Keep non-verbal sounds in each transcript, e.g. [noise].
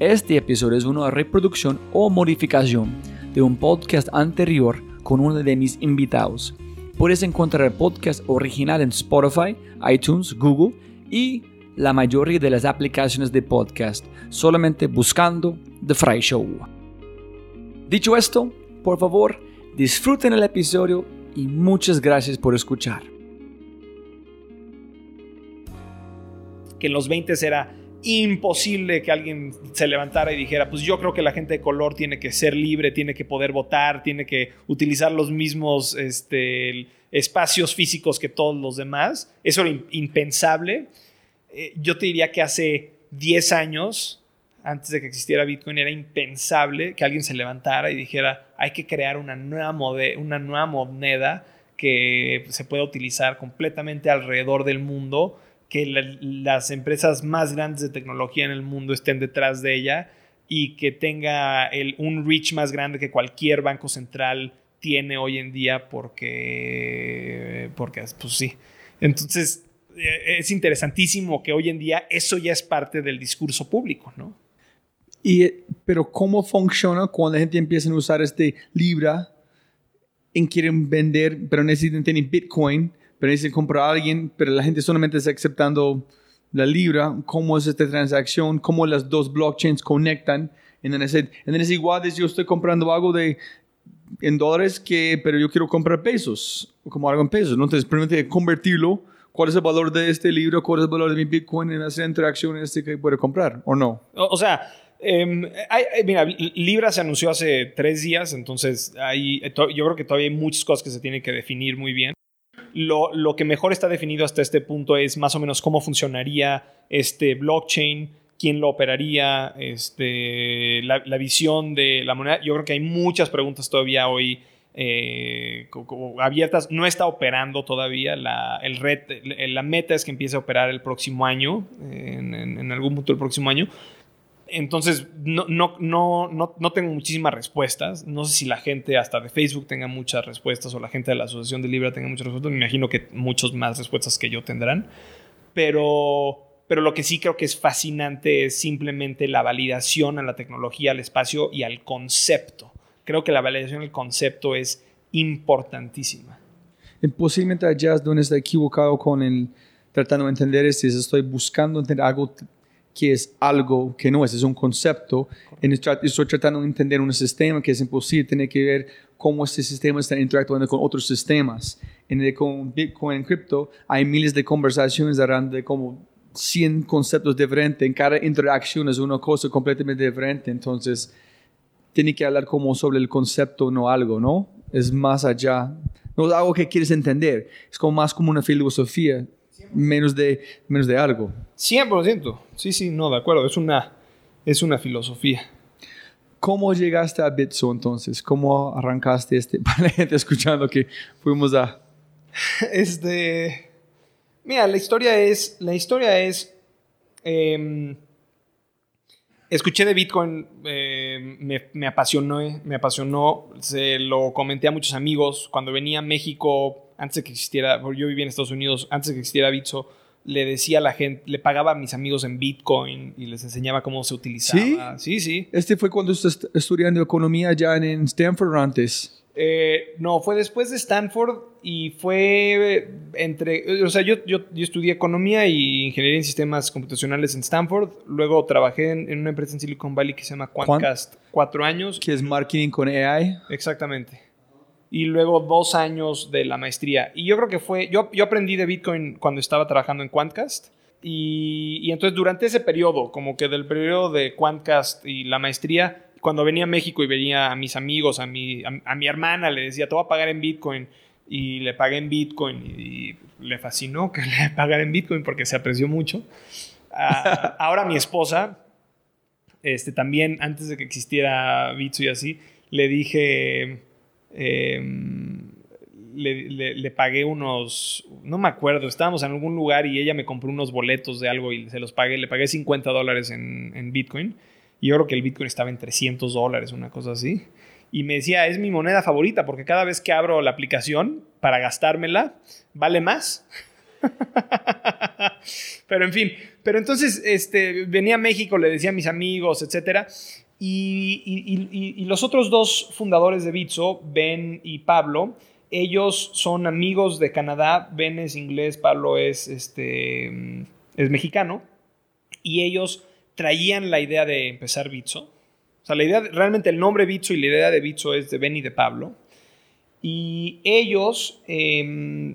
este episodio es una reproducción o modificación de un podcast anterior con uno de mis invitados. Puedes encontrar el podcast original en Spotify, iTunes, Google y la mayoría de las aplicaciones de podcast, solamente buscando The Fry Show. Dicho esto, por favor, disfruten el episodio y muchas gracias por escuchar. Que en los 20 era imposible que alguien se levantara y dijera, pues yo creo que la gente de color tiene que ser libre, tiene que poder votar, tiene que utilizar los mismos este, espacios físicos que todos los demás. Eso era impensable. Eh, yo te diría que hace 10 años, antes de que existiera Bitcoin, era impensable que alguien se levantara y dijera, hay que crear una nueva, una nueva moneda que se pueda utilizar completamente alrededor del mundo que las empresas más grandes de tecnología en el mundo estén detrás de ella y que tenga el, un reach más grande que cualquier banco central tiene hoy en día porque, porque pues sí. Entonces, eh, es interesantísimo que hoy en día eso ya es parte del discurso público, ¿no? Y, pero ¿cómo funciona cuando la gente empieza a usar este Libra y quieren vender, pero necesitan tener Bitcoin? Pero dice comprar a alguien, pero la gente solamente está aceptando la libra, cómo es esta transacción, cómo las dos blockchains conectan. Entonces, es igual de yo estoy comprando algo de en dólares que, pero yo quiero comprar pesos, como algo en pesos, ¿no? Entonces, permite convertirlo, cuál es el valor de este libro, cuál es el valor de mi Bitcoin en hacer interacciones este que puede comprar, ¿o no? O, sea, em, mira, Libra se anunció hace tres días, entonces hay, yo creo que todavía hay muchas cosas que se tienen que definir muy bien. Lo, que mejor está definido hasta este punto es más o menos cómo funcionaría este blockchain, quién lo operaría, este, la, visión de la moneda. Yo creo que hay muchas preguntas todavía hoy eh, abiertas. No está operando todavía. La, el red, la meta es que empiece a operar el próximo año, en, en algún punto el próximo año entonces, no, no, no, no, tengo muchísimas respuestas. No sé si la gente hasta de Facebook tenga muchas respuestas o la gente de la Asociación de Libra tenga muchas respuestas. Me imagino que muchos más respuestas que yo tendrán. Pero, pero lo que sí creo que es fascinante es simplemente la validación a la tecnología, al espacio y al concepto. Creo que la validación al concepto es importantísima. Posiblemente allá es donde está equivocado con el tratando de entender es si estoy buscando entender algo que es algo que no es, es un concepto. Estoy tratando de entender un sistema que es imposible, tiene que ver cómo este sistema está interactuando con otros sistemas. En el, con Bitcoin en cripto hay miles de conversaciones de como 100 conceptos diferentes. En cada interacción es una cosa completamente diferente. Entonces, tiene que hablar como sobre el concepto, no algo, ¿no? Es más allá. No es algo que quieres entender. Es como más como una filosofía menos de, menos de algo. 100%. Sí, sí, no, de acuerdo. Es una, es una filosofía. ¿Cómo llegaste a Bitso entonces? ¿Cómo arrancaste este? Para la gente escuchando que fuimos a... [laughs] Este... Mira, la historia es... La historia es... Em, escuché de Bitcoin, eh, me, me, apasionó, me apasionó, se lo comenté a muchos amigos. Cuando venía a México antes de que existiera, yo vivía en Estados Unidos, antes de que existiera Bitso, le decía a la gente, le pagaba a mis amigos en Bitcoin y les enseñaba cómo se utilizaba. Sí, sí. sí. Este fue cuando estás estudiando economía ya en Stanford antes. Eh, no, fue después de Stanford y fue entre, o sea, yo, yo, yo, estudié economía y ingeniería en sistemas computacionales en Stanford. Luego trabajé en, una empresa en Silicon Valley que se llama Quantcast, cuatro años. Que es marketing con AI. Exactamente y luego dos años de la maestría. Y yo creo que fue, yo, yo aprendí de Bitcoin cuando estaba trabajando en Quantcast. Y, y, entonces durante ese periodo, como que del periodo de Quantcast y la maestría, cuando venía a México y venía a mis amigos, a mi, a, mi hermana, le decía, te voy a pagar en Bitcoin. Y le pagué en Bitcoin y, le fascinó que [laughs] le pagara en Bitcoin porque se apreció mucho. Ah, [laughs] ahora mi esposa este, también antes de que existiera Bitso y así, le dije, em, le, pagué unos, no me acuerdo, estábamos en algún lugar y ella me compró unos boletos de algo y se los pagué, le pagué 50 dólares en, en Bitcoin. Y yo creo que el Bitcoin estaba en 300 dólares, una cosa así. Y me decía, es mi moneda favorita porque cada vez que abro la aplicación para gastármela, vale más. [laughs] pero en fin, pero entonces este, venía a México, le decía a mis amigos, etcétera. Y, los otros dos fundadores de Bitso, Ben y Pablo, ellos son amigos de Canadá. Ben es inglés, Pablo es, este, es mexicano. Y ellos traían la idea de empezar Bitso. O sea, la idea, realmente el nombre Bitso y la idea de Bitso es de Ben y de Pablo. Y ellos... Em,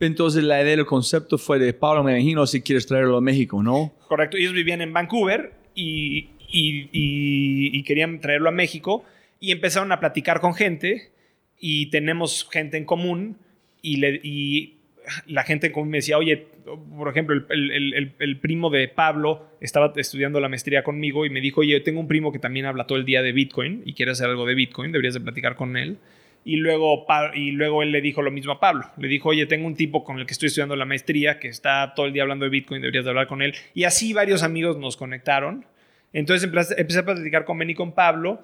entonces la idea del concepto fue de Pablo, me imagino, si quieres traerlo a México, ¿no? Correcto, ellos vivían en Vancouver y, y, querían traerlo a México y empezaron a platicar con gente y tenemos gente en común y, la gente en común me decía, oye, por ejemplo, el, el, primo de Pablo estaba estudiando la maestría conmigo y me dijo, oye, tengo un primo que también habla todo el día de Bitcoin y quiere hacer algo de Bitcoin, deberías de platicar con él. Y luego, y luego él le dijo lo mismo a Pablo. Le dijo, oye, tengo un tipo con el que estoy estudiando la maestría que está todo el día hablando de Bitcoin, deberías de hablar con él. Y así varios amigos nos conectaron. Entonces empecé a platicar con Ben y con Pablo.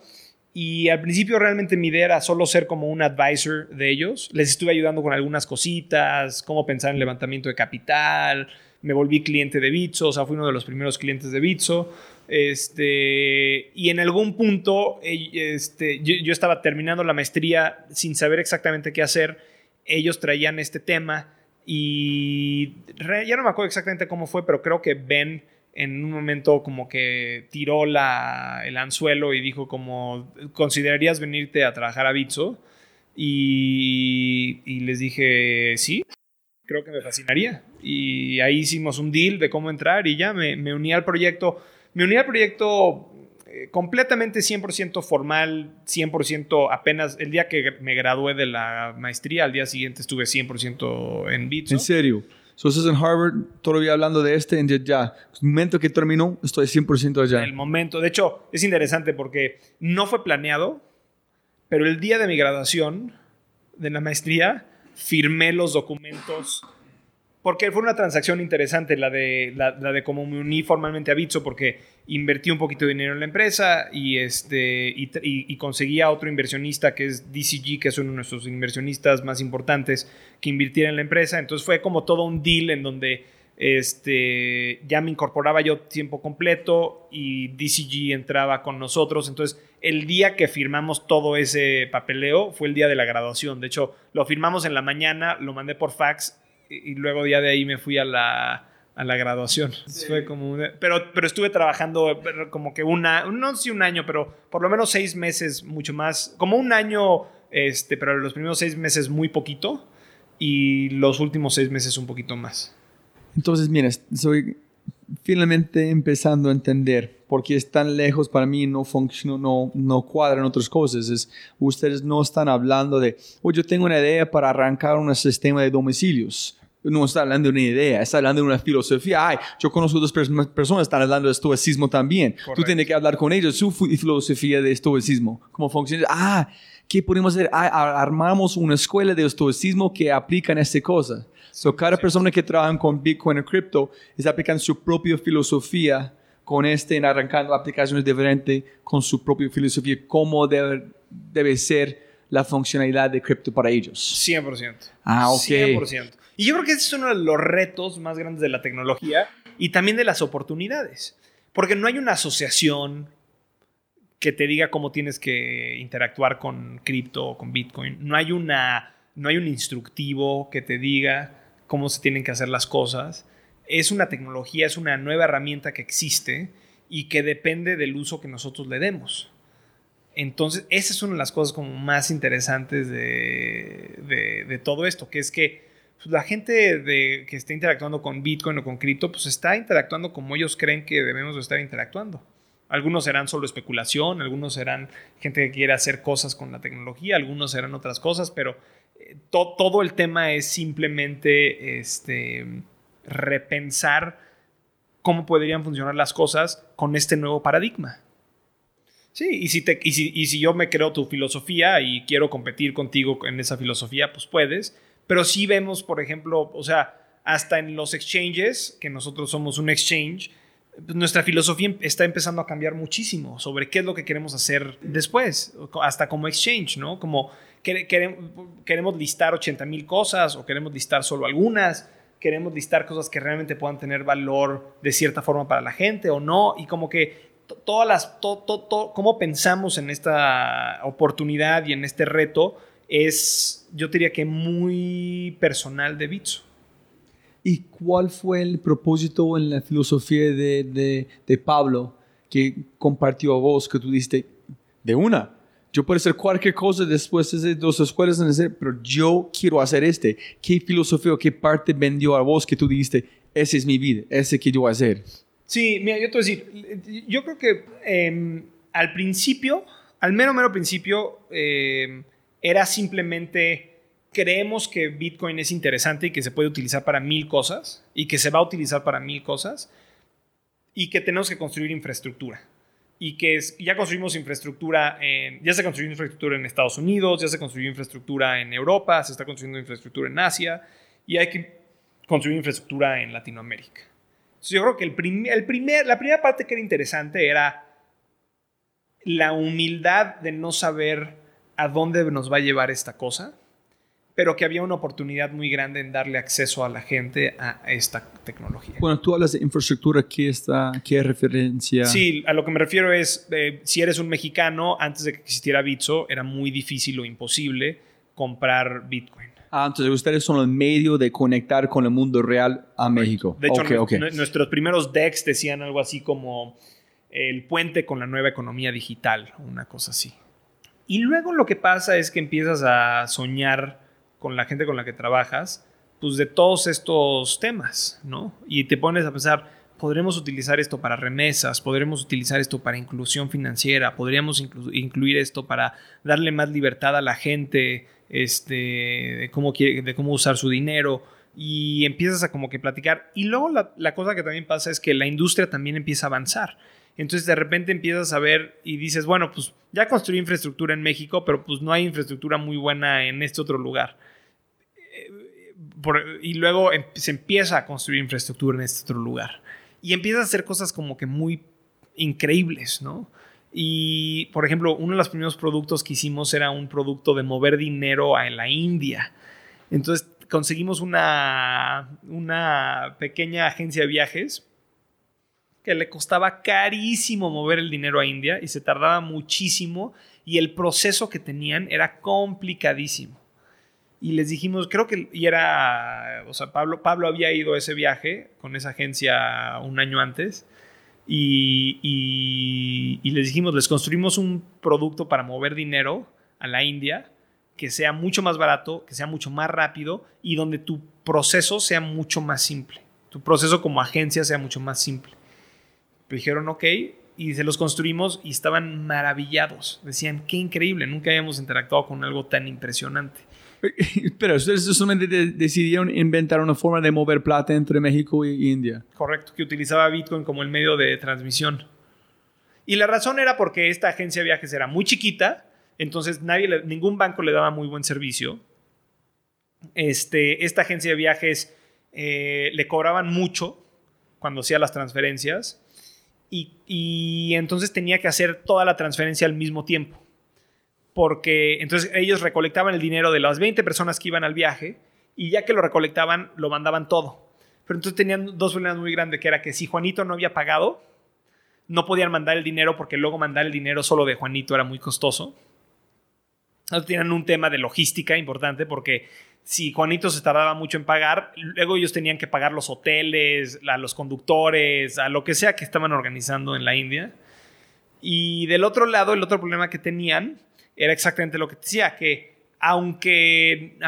Y al principio realmente mi idea era solo ser como un advisor de ellos. Les estuve ayudando con algunas cositas, cómo pensar en levantamiento de capital. Me volví cliente de Bitso, o sea, fui uno de los primeros clientes de Bitso. Este, y en algún punto este, yo, estaba terminando la maestría sin saber exactamente qué hacer. Ellos traían este tema y ya no me acuerdo exactamente cómo fue, pero creo que Ben en un momento como que tiró la, el anzuelo y dijo como, ¿considerarías venirte a trabajar a Bitso? Y, les dije, sí, creo que me fascinaría. Y ahí hicimos un deal de cómo entrar y ya me, me uní al proyecto me uní al proyecto eh, completamente 100% formal, 100% apenas el día que me gradué de la maestría, al día siguiente estuve 100% en Bitso. ¿En serio? So, estás en Harvard, todavía hablando de este, en ya, el momento que terminó, estoy 100% allá. El momento, de hecho, es interesante porque no fue planeado, pero el día de mi graduación de la maestría, firmé los documentos porque fue una transacción interesante la de, la, de cómo me uní formalmente a Bitso porque invertí un poquito de dinero en la empresa y, este, y, y, conseguí a otro inversionista que es DCG, que es uno de nuestros inversionistas más importantes, que invirtiera en la empresa. Entonces fue como todo un deal en donde este, ya me incorporaba yo tiempo completo y DCG entraba con nosotros. Entonces el día que firmamos todo ese papeleo fue el día de la graduación. De hecho, lo firmamos en la mañana, lo mandé por fax y luego ya de ahí me fui a la, a la graduación. Fue como pero, pero estuve trabajando como que una, no sé un año, pero por lo menos seis meses, mucho más, como un año, este, pero los primeros seis meses muy poquito y los últimos seis meses un poquito más. Entonces, mira, soy finalmente empezando a entender por qué es tan lejos para mí no funciona, no, no cuadran otras cosas. Es, ustedes no están hablando de, oh, yo tengo una idea para arrancar un sistema de domicilios no está hablando de una idea, está hablando de una filosofía. Ay, yo conozco dos personas que están hablando de estoicismo también. Tú tienes que hablar con ellos su filosofía de estoicismo, cómo funciona. Ah, ¿qué podemos hacer? Ah, armamos una escuela de estoicismo que aplican esta cosa. So, cada persona que trabaja con Bitcoin o cripto está aplicando su propia filosofía con este, en arrancando aplicaciones diferentes con su propia filosofía, cómo debe, debe ser la funcionalidad de cripto para ellos. 100%. Ah, ok. 100%. Y yo creo que ese es uno de los retos más grandes de la tecnología y también de las oportunidades. Porque no hay una asociación que te diga cómo tienes que interactuar con cripto o con Bitcoin. No hay, una, no hay un instructivo que te diga cómo se tienen que hacer las cosas. Es una tecnología, es una nueva herramienta que existe y que depende del uso que nosotros le demos. Entonces, esa es una de las cosas como más interesantes de, de todo esto, que es que la gente de, que está interactuando con Bitcoin o con cripto, pues está interactuando como ellos creen que debemos estar interactuando. Algunos serán solo especulación, algunos serán gente que quiere hacer cosas con la tecnología, algunos serán otras cosas, pero eh, todo el tema es simplemente este, repensar cómo podrían funcionar las cosas con este nuevo paradigma. Sí, y si, te, y si, y si yo me creo tu filosofía y quiero competir contigo en esa filosofía, pues puedes. Pero sí vemos, por ejemplo, o sea, hasta en los exchanges, que nosotros somos un exchange, pues nuestra filosofía está empezando a cambiar muchísimo sobre qué es lo que queremos hacer después, hasta como exchange, ¿no? Como queremos listar 80 mil cosas o queremos listar solo algunas, queremos listar cosas que realmente puedan tener valor de cierta forma para la gente o no, y como que todas las, todo, cómo pensamos en esta oportunidad y en este reto es, yo diría que muy personal de Bitso. ¿Y cuál fue el propósito en la filosofía de, de, Pablo que compartió a vos, que tú diste de una? Yo puedo hacer cualquier cosa después de dos escuelas, pero yo quiero hacer este. ¿Qué filosofía o qué parte vendió a vos que tú dijiste, esa es mi vida, ese quiero hacer? Sí, mira, yo te voy a decir, yo creo que em, al principio, al mero, mero principio, em, era simplemente creemos que Bitcoin es interesante y que se puede utilizar para mil cosas y que se va a utilizar para mil cosas y que tenemos que construir infraestructura. Y que ya construimos infraestructura ya se construyó infraestructura en Estados Unidos, ya se construyó infraestructura en Europa, se está construyendo infraestructura en Asia y hay que construir infraestructura en Latinoamérica. Yo creo que el primer, la primera parte que era interesante era la humildad de no saber a dónde nos va a llevar esta cosa, pero que había una oportunidad muy grande en darle acceso a la gente a esta tecnología. Bueno, tú hablas de infraestructura, ¿qué, está, qué referencia? Sí, a lo que me refiero es, eh, si eres un mexicano, antes de que existiera Bitso, era muy difícil o imposible comprar Bitcoin. Ah, entonces ustedes son el medio de conectar con el mundo real a México. De hecho, nuestros primeros decks decían algo así como el puente con la nueva economía digital, una cosa así. Y luego lo que pasa es que empiezas a soñar con la gente con la que trabajas, pues de todos estos temas, ¿no? Y te pones a pensar, podremos utilizar esto para remesas, podremos utilizar esto para inclusión financiera, podríamos incluir esto para darle más libertad a la gente, este, de, cómo de cómo usar su dinero y empiezas a como que platicar. Y luego la, cosa que también pasa es que la industria también empieza a avanzar. Entonces de repente empiezas a ver y dices, bueno, pues ya construí infraestructura en México, pero pues no hay infraestructura muy buena en este otro lugar. Eh, y luego em, se empieza a construir infraestructura en este otro lugar. Y empiezas a hacer cosas como que muy increíbles, ¿no? Y, por ejemplo, uno de los primeros productos que hicimos era un producto de mover dinero en la India. Entonces conseguimos una, una pequeña agencia de viajes que le costaba carísimo mover el dinero a India y se tardaba muchísimo y el proceso que tenían era complicadísimo. Y les dijimos, creo que, y era, o sea, Pablo, Pablo había ido a ese viaje con esa agencia un año antes y, les dijimos, les construimos un producto para mover dinero a la India que sea mucho más barato, que sea mucho más rápido y donde tu proceso sea mucho más simple. Tu proceso como agencia sea mucho más simple. Dijeron, ok, y se los construimos y estaban maravillados. Decían, qué increíble, nunca habíamos interactuado con algo tan impresionante. [laughs] Pero ustedes solamente decidieron inventar una forma de mover plata entre México y India. Correcto, que utilizaba Bitcoin como el medio de transmisión. Y la razón era porque esta agencia de viajes era muy chiquita, entonces nadie, ningún banco le daba muy buen servicio. Este, esta agencia de viajes eh, le cobraban mucho cuando hacía las transferencias y, entonces tenía que hacer toda la transferencia al mismo tiempo porque entonces ellos recolectaban el dinero de las 20 personas que iban al viaje y ya que lo recolectaban, lo mandaban todo. Pero entonces tenían dos problemas muy grandes, que era que si Juanito no había pagado, no podían mandar el dinero porque luego mandar el dinero solo de Juanito era muy costoso. Entonces tenían un tema de logística importante porque si Juanito se tardaba mucho en pagar, luego ellos tenían que pagar los hoteles, a los conductores, a lo que sea que estaban organizando en la India. Y del otro lado, el otro problema que tenían era exactamente lo que decía, que aunque,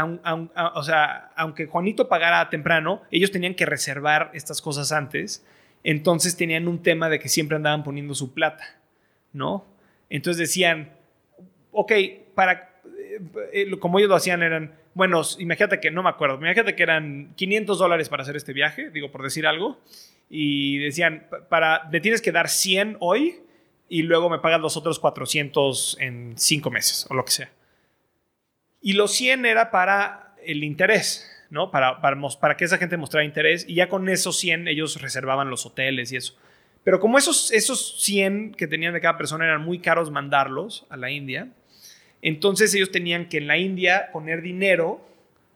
o sea, aunque Juanito pagara temprano, ellos tenían que reservar estas cosas antes, entonces tenían un tema de que siempre andaban poniendo su plata, ¿no? Entonces decían, ok, para, eh, eh, como ellos lo hacían eran, bueno, imagínate que, no me acuerdo, imagínate que eran 500 dólares para hacer este viaje, digo por decir algo, y decían, para, me tienes que dar 100 hoy y luego me pagas los otros 400 en 5 meses o lo que sea. Y los 100 era para el interés, ¿no? Para, para, para que esa gente mostrara interés y ya con esos 100 ellos reservaban los hoteles y eso. Pero como esos, esos 100 que tenían de cada persona eran muy caros mandarlos a la India, entonces ellos tenían que en la India poner dinero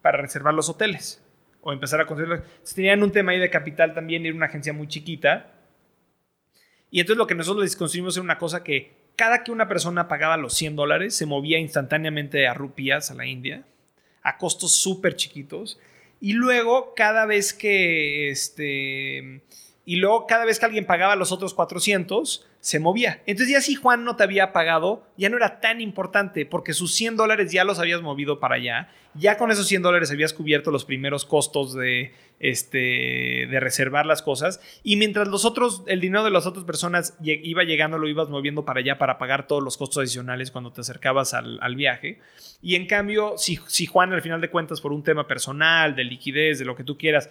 para reservar los hoteles o empezar a construirlos. tenían un tema ahí de capital también, era una agencia muy chiquita. Y entonces lo que nosotros les construimos era una cosa que cada que una persona pagaba los 100 dólares, se movía instantáneamente a rupias a la India, a costos súper chiquitos. Y luego, cada vez que este, y luego cada vez que alguien pagaba los otros 400, se movía. Entonces ya si Juan no te había pagado, ya no era tan importante porque sus 100 dólares ya los habías movido para allá. Ya con esos 100 dólares habías cubierto los primeros costos de, este, de reservar las cosas. Y mientras los otros, el dinero de las otras personas iba llegando, lo ibas moviendo para allá para pagar todos los costos adicionales cuando te acercabas al, al viaje. Y en cambio, si, si Juan al final de cuentas por un tema personal, de liquidez, de lo que tú quieras,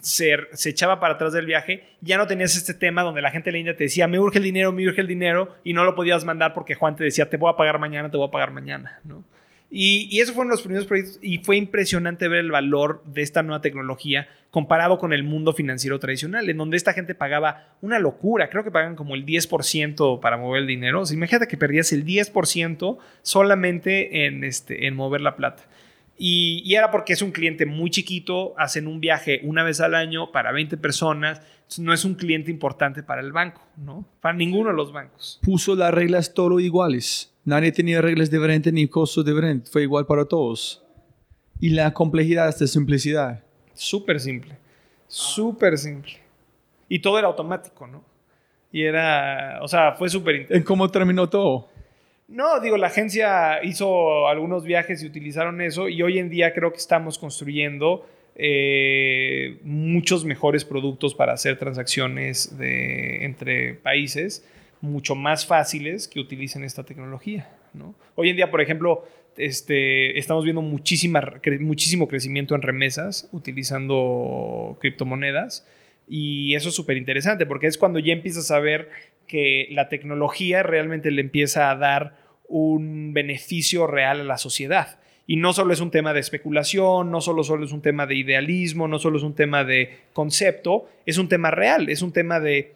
se, echaba para atrás del viaje, ya no tenías este tema donde la gente de la India te decía, me urge el dinero, me urge el dinero, y no lo podías mandar porque Juan te decía, te voy a pagar mañana, te voy a pagar mañana, ¿no? Y, y esos fueron los primeros proyectos y fue impresionante ver el valor de esta nueva tecnología comparado con el mundo financiero tradicional, en donde esta gente pagaba una locura, creo que pagan como el 10% para mover el dinero, o sea, imagínate que perdías el 10% solamente en, este, en mover la plata. Y, era porque es un cliente muy chiquito, hacen un viaje una vez al año para 20 personas, no es un cliente importante para el banco, ¿no? Para ninguno de los bancos. Puso las reglas todo iguales. Nadie tenía reglas diferentes ni costos diferentes, fue igual para todos. Y la complejidad de simplicidad. Súper simple, súper simple. Y todo era automático, ¿no? Y era, o sea, fue súper... ¿En cómo terminó todo? No, digo, la agencia hizo algunos viajes y utilizaron eso y hoy en día creo que estamos construyendo eh, muchos mejores productos para hacer transacciones entre países mucho más fáciles que utilicen esta tecnología. Hoy en día, por ejemplo, este, estamos viendo muchísimo crecimiento en remesas utilizando criptomonedas y eso es súper interesante porque es cuando ya empiezas a ver que la tecnología realmente le empieza a dar un beneficio real a la sociedad. Y no solo es un tema de especulación, no solo, solo es un tema de idealismo, no solo es un tema de concepto, es un tema real, es un tema de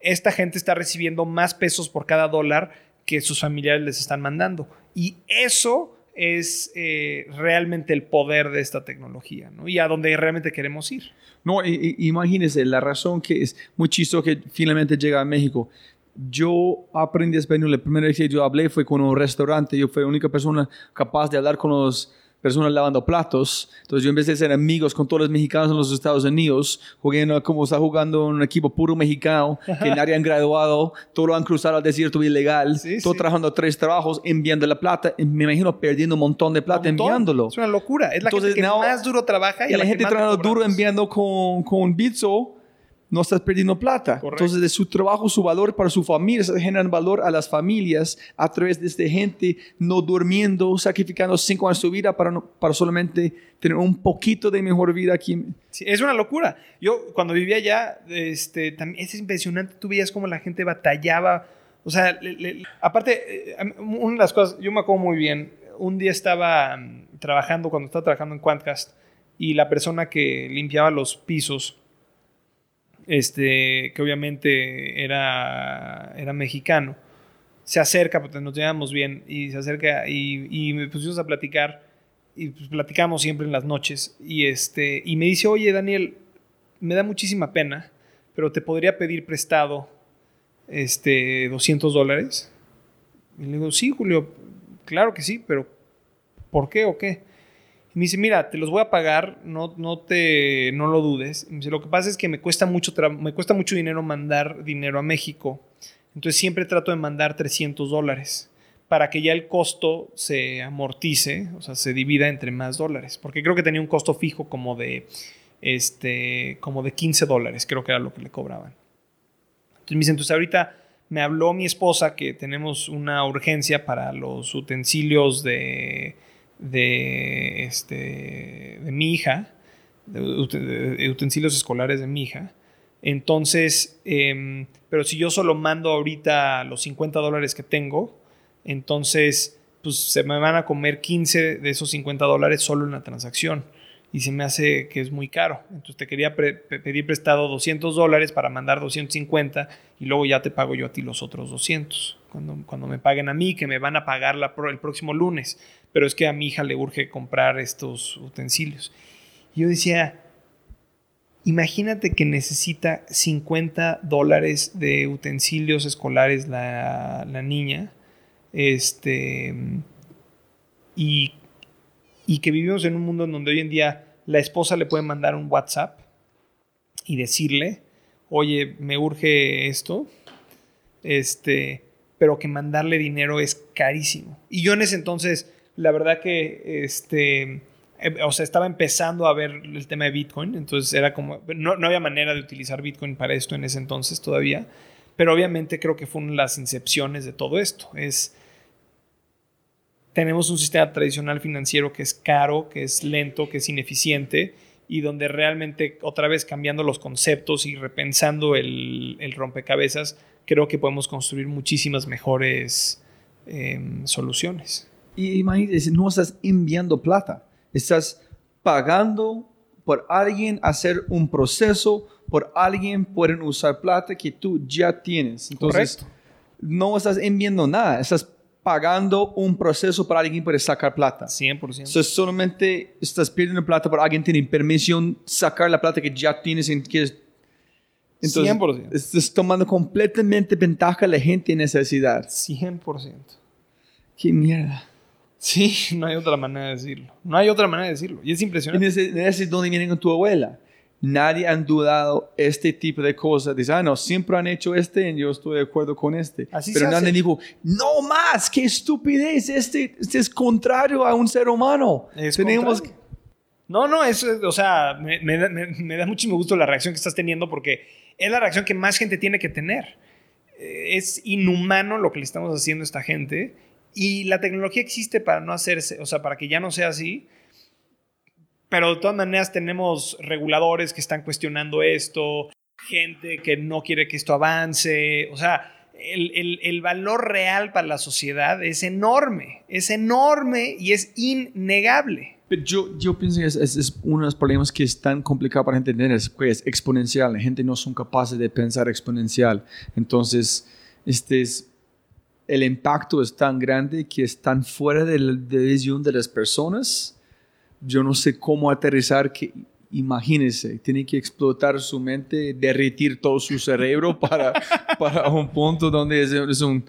esta gente está recibiendo más pesos por cada dólar que sus familiares les están mandando. Y eso es eh, realmente el poder de esta tecnología, ¿no? Y a donde realmente queremos ir. No, imagínese la razón que es muy chistoso que finalmente llega a México yo aprendí español. La primera vez que yo hablé fue con un restaurante. Yo fui la única persona capaz de hablar con las personas lavando platos. Entonces yo empecé a ser amigos con todos los mexicanos en los Estados Unidos. Jugué como está jugando un equipo puro mexicano, que nadie han graduado, todos han cruzado al desierto ilegal, sí, todo trabajando tres trabajos, enviando la plata. Me imagino perdiendo un montón de plata enviándolo. Es una locura. Es la gente que más duro trabaja. Y, la, gente trabajando duro enviando con, con Bitso no estás perdiendo plata. Entonces, de su trabajo, su valor para su familia, se generan valor a las familias a través de esta gente no durmiendo, sacrificando cinco años de su vida para, para solamente tener un poquito de mejor vida aquí. es una locura. Yo, cuando vivía allá, este, también, es impresionante. Tú veías cómo la gente batallaba. O sea, aparte, eh, una de las cosas, yo me acuerdo muy bien. Un día estaba mm, trabajando, cuando estaba trabajando en Quantcast, y la persona que limpiaba los pisos este, que obviamente era, era mexicano, se acerca, porque nos llevamos bien, y se acerca y, y me pusimos a platicar, y pues platicamos siempre en las noches, y, este, y me dice, oye Daniel, me da muchísima pena, pero te podría pedir prestado este, 200 dólares. Y le digo, sí, Julio, claro que sí, pero ¿por qué o qué? Me dice, mira, te los voy a pagar, no, no, te, no lo dudes. Me dice, lo que pasa es que me cuesta, mucho me cuesta mucho dinero mandar dinero a México. Entonces siempre trato de mandar 300 dólares para que ya el costo se amortice, o sea, se divida entre más dólares. Porque creo que tenía un costo fijo como de, este, como de 15 dólares, creo que era lo que le cobraban. Entonces me dice, entonces ahorita me habló mi esposa que tenemos una urgencia para los utensilios de de, este, de mi hija, de, utensilios escolares de mi hija, Entonces, em, pero si yo solo mando ahorita los 50 dólares que tengo, entonces pues se me van a comer 15 de esos 50 dólares solo en la transacción. Y se me hace que es muy caro. Entonces te quería pedir prestado 200 dólares para mandar 250 y luego ya te pago yo a ti los otros 200. Cuando, cuando me paguen a mí, que me van a pagar la, el próximo lunes. Pero es que a mi hija le urge comprar estos utensilios. Y yo decía, Imagínate que necesita 50 dólares de utensilios escolares la, niña. Este. Y, y, que vivimos en un mundo en donde hoy en día la esposa le puede mandar un WhatsApp y decirle, oye, me urge esto. Este. Pero que mandarle dinero es carísimo. Y yo en ese entonces, la verdad que este eh, o sea, estaba empezando a ver el tema de Bitcoin, entonces era como, no, había manera de utilizar Bitcoin para esto en ese entonces todavía, pero obviamente creo que fueron las incepciones de todo esto. Es, tenemos un sistema tradicional financiero que es caro, que es lento, que es ineficiente y donde realmente otra vez cambiando los conceptos y repensando el, rompecabezas, creo que podemos construir muchísimas mejores em, soluciones. Y imagínate, no estás enviando plata Estás pagando por alguien hacer un proceso, por alguien pueden usar plata que tú ya tienes. Entonces, Correcto. no estás enviando nada, estás pagando un proceso para alguien poder sacar plata. 100%. Entonces, solamente estás pidiendo plata para alguien tiene permisión sacar la plata que ya tienes en que entonces, 100%. Estás tomando completamente ventaja a la gente en necesidad. 100%. Qué mierda. Sí, [laughs] no hay otra manera de decirlo. No hay otra manera de decirlo. Y es impresionante. Y ese, es donde viene con tu abuela. Nadie han dudado este tipo de cosas. Dice, ah, no, siempre han hecho este y yo estoy de acuerdo con este. Así Pero nadie dijo, no más, qué estupidez, este, este, es contrario a un ser humano. Tenemos No, no, eso, o sea, me, me, me, da muchísimo gusto la reacción que estás teniendo porque es la reacción que más gente tiene que tener. Eh, es inhumano lo que le estamos haciendo a esta gente y la tecnología existe para no hacerse, o sea, para que ya no sea así. Pero de todas maneras tenemos reguladores que están cuestionando esto, gente que no quiere que esto avance. O sea, el, el, valor real para la sociedad es enorme, es enorme y es innegable. Pero yo, yo pienso que es, es, uno de los problemas que es tan complicado para entender, es, es exponencial. La gente no son capaces de pensar exponencial. Entonces, este es el impacto es tan grande que es tan fuera de la visión de las personas. Yo no sé cómo aterrizar que, imagínense, tiene que explotar su mente, derretir todo su cerebro [laughs] para, para un punto donde es, es, un,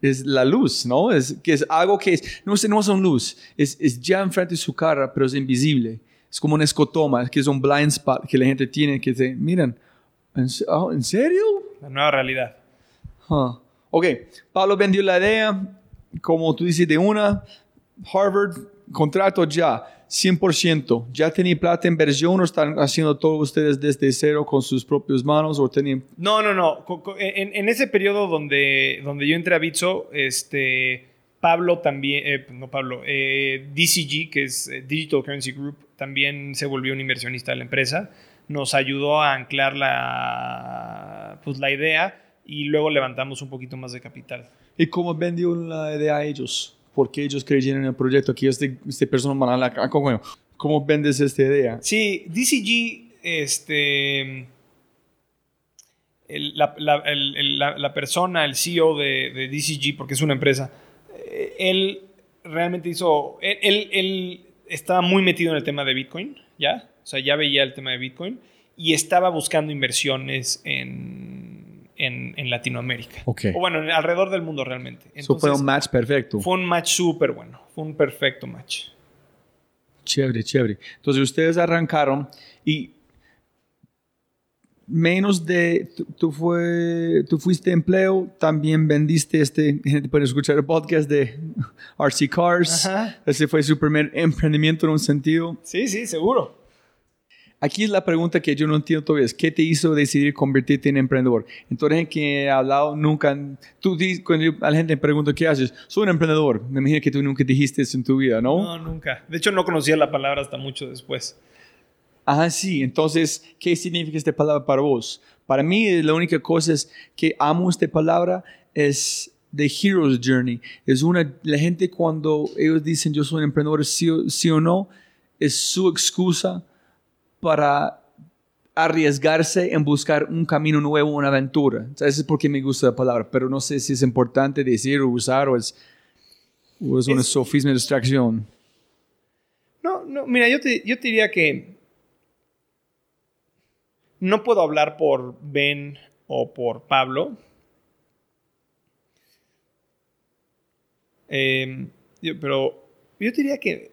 es la luz, ¿no? Es, que es algo que es, no, no es una luz, es, es ya enfrente de su cara, pero es invisible. Es como un escotoma, que es un blind spot que la gente tiene que decir, miren, ¿en, oh, serio? La nueva realidad. Ok, Pablo vendió la idea, como tú dices, de una, Harvard, contrato ya, 100%. ¿Ya tenía plata en versión o están haciendo todo ustedes desde cero con sus propias manos o tenían... No, no, no. En, ese periodo donde, donde yo entré a Bitso, este, Pablo también, eh, no Pablo, eh, DCG, que es eh, Digital Currency Group, también se volvió un inversionista de la empresa. Nos ayudó a anclar la, pues, la idea y luego levantamos un poquito más de capital. ¿Y cómo vendió la idea a ellos? Porque ellos creyeron en el proyecto. Aquí este, este persona ¿cómo, ¿Cómo vendes esta idea? Sí, DCG, este, la, la, la, persona, el CEO de, DCG, porque es una empresa, eh, él realmente hizo, él, él estaba muy metido en el tema de Bitcoin, ¿ya? O sea, ya veía el tema de Bitcoin y estaba buscando inversiones en en, Latinoamérica. O bueno, alrededor del mundo realmente. Eso fue un match perfecto. Fue un match súper bueno. Fue un perfecto match. Chévere, chévere. Entonces ustedes arrancaron y menos de, tú, fue, tú fuiste empleo, también vendiste este, [laughs] gente puede escuchar el podcast de [laughs] RC Cars. Ese fue su primer emprendimiento en un sentido. Sí, sí, seguro. Aquí es la pregunta que yo no entiendo todavía, ¿qué te hizo decidir convertirte en emprendedor? Entonces, que he hablado nunca, tú cuando a la gente me pregunta, ¿qué haces? Soy un emprendedor. Me imagino que tú nunca dijiste eso en tu vida, ¿no? No, nunca. De hecho, no conocía la palabra hasta mucho después. Ah, sí. Entonces, ¿qué significa esta palabra para vos? Para mí, la única cosa es que amo esta palabra es The Hero's Journey. Es una, la gente cuando ellos dicen yo soy un emprendedor, sí, sí o no, es su excusa para arriesgarse en buscar un camino nuevo, una aventura. eso es porque me gusta la palabra, pero no sé si es importante decir o usar o es, o es una sofisma de distracción. No, no, mira, yo te, yo te diría que no puedo hablar por Ben o por Pablo. Em, pero yo te diría que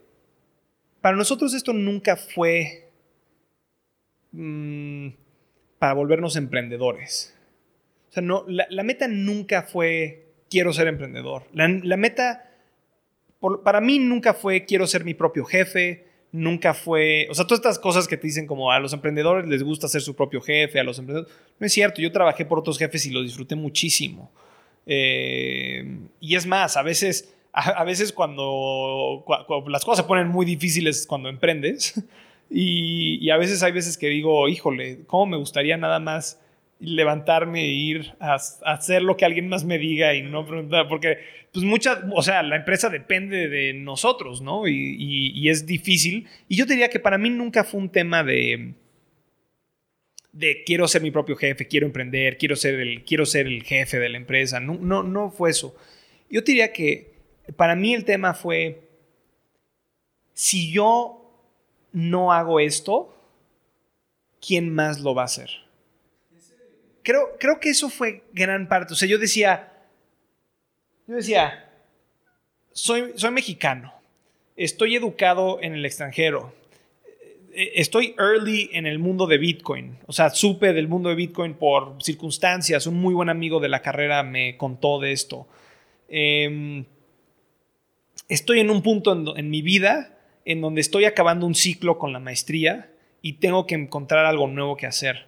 para nosotros esto nunca fue mm, para volvernos emprendedores. O sea, no, la, meta nunca fue quiero ser emprendedor. La, meta, para mí nunca fue quiero ser mi propio jefe, nunca fue, o sea, todas estas cosas que te dicen como a los emprendedores les gusta ser su propio jefe, a los emprendedores, no es cierto, yo trabajé por otros jefes y lo disfruté muchísimo. Eh, y es más, a veces, a, veces cuando, las cosas se ponen muy difíciles cuando emprendes, y, a veces hay veces que digo, híjole, ¿cómo me gustaría nada más levantarme e ir a, hacer lo que alguien más me diga y no preguntar? Porque, pues mucha, o sea, la empresa depende de nosotros, ¿no? Y, y es difícil. Y yo diría que para mí nunca fue un tema de de quiero ser mi propio jefe, quiero emprender, quiero ser el, quiero ser el jefe de la empresa. No, no, no fue eso. Yo diría que para mí el tema fue, si yo no hago esto, ¿quién más lo va a hacer? Creo, creo que eso fue gran parte. O sea, yo decía, yo decía, soy, soy mexicano, estoy educado en el extranjero, eh, estoy early en el mundo de Bitcoin. O sea, supe del mundo de Bitcoin por circunstancias. Un muy buen amigo de la carrera me contó de esto. Em, estoy en un punto en, mi vida en donde estoy acabando un ciclo con la maestría y tengo que encontrar algo nuevo que hacer.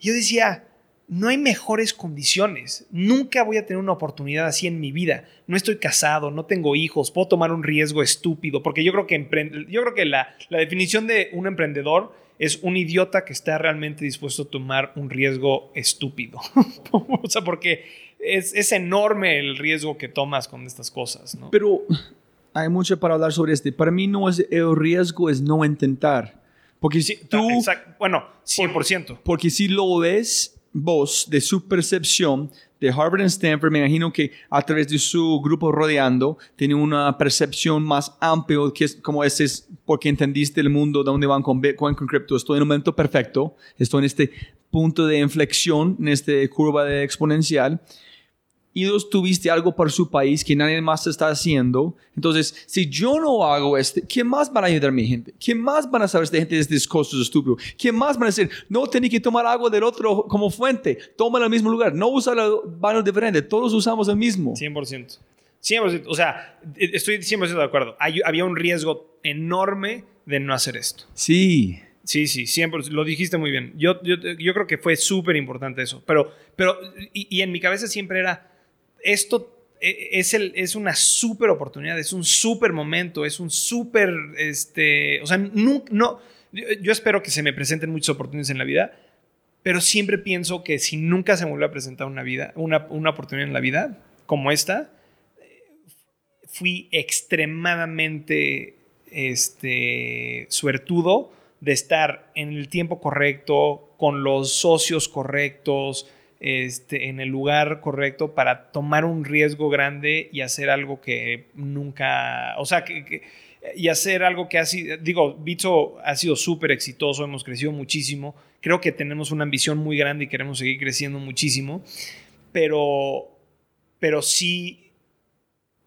yo decía, no hay mejores condiciones. Nunca voy a tener una oportunidad así en mi vida. No estoy casado, no tengo hijos, puedo tomar un riesgo estúpido, porque yo creo que, yo creo que la, definición de un emprendedor es un idiota que está realmente dispuesto a tomar un riesgo estúpido. [laughs] o sea, porque es, enorme el riesgo que tomas con estas cosas. Pero hay mucho para hablar sobre este. Para mí no es el riesgo, es no intentar. Porque si tú... Bueno, 100%. Porque si lo ves voz de su percepción de Harvard y Stanford, me imagino que a través de su grupo rodeando, tiene una percepción más amplia, que es como ese es porque entendiste el mundo de dónde van con Bitcoin, con cripto. Estoy en un momento perfecto, estoy en este punto de inflexión, en esta curva de exponencial y dos tuviste algo para su país que nadie más está haciendo. Entonces, si yo no hago este, ¿quién más van a ayudar a mi gente? ¿Quién más van a saber esta gente de estos costos estúpidos? ¿Quién más van a decir, no tenés que tomar agua del otro como fuente? Toma en el mismo lugar. No usa baños diferentes. Todos usamos el mismo. 100%. 100%. O sea, estoy 100% de acuerdo. había un riesgo enorme de no hacer esto. Sí. Sí, sí, 100%. Lo dijiste muy bien. Yo, yo, yo creo que fue súper importante eso. Pero, pero y en mi cabeza siempre era esto e, es, el, es una súper oportunidad, es un súper momento, es un súper, este, o sea, no, no, yo espero que se me presenten muchas oportunidades en la vida, pero siempre pienso que si nunca se me vuelve a presentar una vida, una, una oportunidad en la vida como esta, fui extremadamente este, suertudo de estar en el tiempo correcto, con los socios correctos, este, en el lugar correcto para tomar un riesgo grande y hacer algo que nunca, o sea, que, y hacer algo que ha sido, digo, Bitso ha sido súper exitoso, hemos crecido muchísimo, creo que tenemos una ambición muy grande y queremos seguir creciendo muchísimo, pero, pero sí,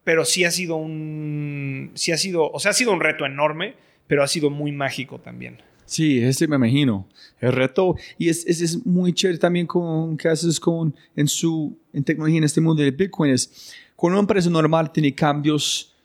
pero sí ha sido un, sí ha sido, o sea, ha sido un reto enorme, pero ha sido muy mágico también. Sí, ese me imagino. El reto, y es, es, es muy chévere también con que haces con, en, su, en tecnología en este mundo de Bitcoin, es con una empresa normal tiene cambios,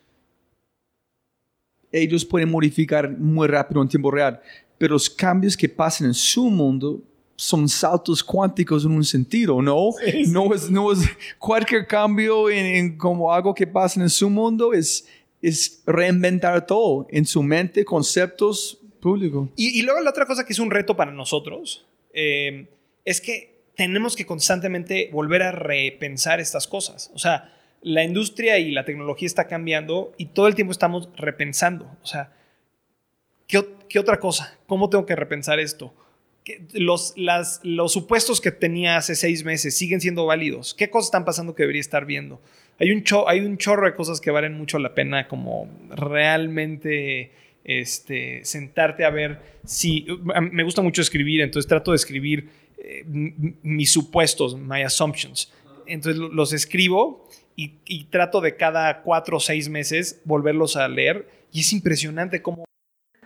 ellos pueden modificar muy rápido en tiempo real, pero los cambios que pasan en su mundo son saltos cuánticos en un sentido, ¿no? [laughs] No, es, no es cualquier cambio en, en, como algo que pasa en su mundo, es, es reinventar todo en su mente, conceptos, Público. Y, y luego la otra cosa que es un reto para nosotros eh, es que tenemos que constantemente volver a repensar estas cosas. O sea, la industria y la tecnología está cambiando y todo el tiempo estamos repensando. O sea, ¿qué, qué otra cosa? ¿Cómo tengo que repensar esto? ¿Qué- Los, las- los supuestos que tenía hace seis meses siguen siendo válidos. ¿Qué cosas están pasando que debería estar viendo? Hay un, cho- hay un chorro de cosas que valen mucho la pena como realmente este, sentarte a ver si... Me gusta mucho escribir, entonces trato de escribir eh, mis supuestos, my assumptions. Entonces lo- los escribo y, y trato de cada cuatro o seis meses volverlos a leer y es impresionante cómo,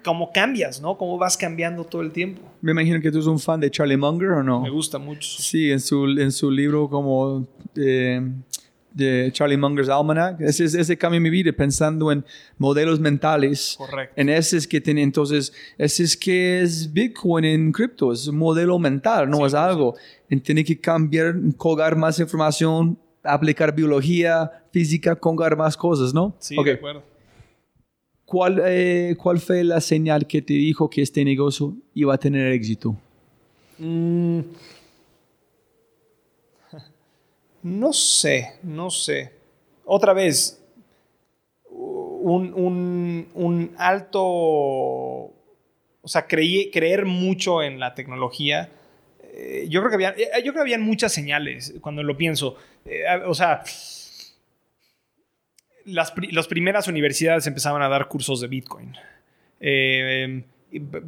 cómo cambias, ¿no? Cómo vas cambiando todo el tiempo. Me imagino que tú eres un fan de Charlie Munger o no. Me gusta mucho. Sí, en su, en su libro como eh, de Charlie Munger's Almanac. Ese, ese cambio en mi vida pensando en modelos mentales. Correcto. En ese es que tiene, entonces, ese es que es Bitcoin en cripto, es un modelo mental, no es algo. En tiene que cambiar, colgar más información, aplicar biología, física, colgar más cosas, ¿no? Sí, Ok. de acuerdo. ¿Cuál, eh, ¿Cuál fue la señal que te dijo que este negocio iba a tener éxito? Mm. No sé, no sé. Otra vez, un, alto, o sea, creer mucho en la tecnología. Eh, yo creo que había, eh, yo creo que habían muchas señales cuando lo pienso. Eh, o sea, las, las primeras universidades empezaban a dar cursos de Bitcoin.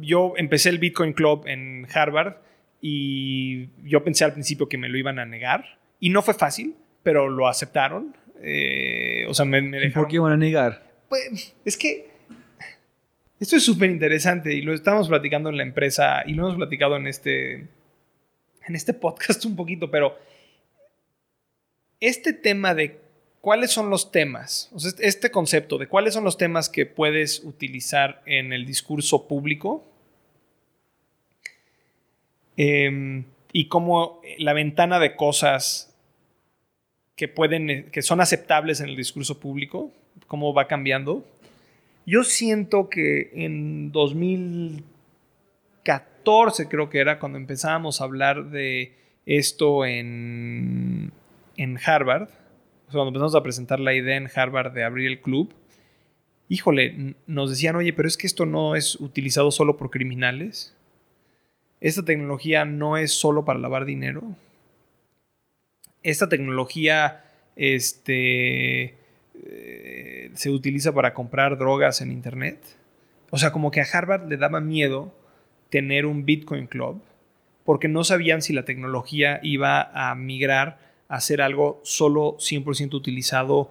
Yo empecé el Bitcoin Club en Harvard y yo pensé al principio que me lo iban a negar y no fue fácil, pero lo aceptaron. Eh, o sea, me, me dejaron. ¿Por qué van a negar? Pues, es que esto es súper interesante y lo estamos platicando en la empresa y lo hemos platicado en este, en este podcast un poquito, pero este tema de cuáles son los temas, o sea, este- este concepto de cuáles son los temas que puedes utilizar en el discurso público em, y cómo la ventana de cosas que pueden, que son aceptables en el discurso público, cómo va cambiando. Yo siento que en 2014 creo que era cuando empezábamos a hablar de esto en, en Harvard, o sea, cuando empezamos a presentar la idea en Harvard de abrir el club, híjole, nos decían, oye, pero es que esto no es utilizado solo por criminales. Esta tecnología no es solo para lavar dinero. Esta tecnología este, eh, se utiliza para comprar drogas en Internet. O sea, como que a Harvard le daba miedo tener un Bitcoin Club porque no sabían si la tecnología iba a migrar a ser algo solo 100% utilizado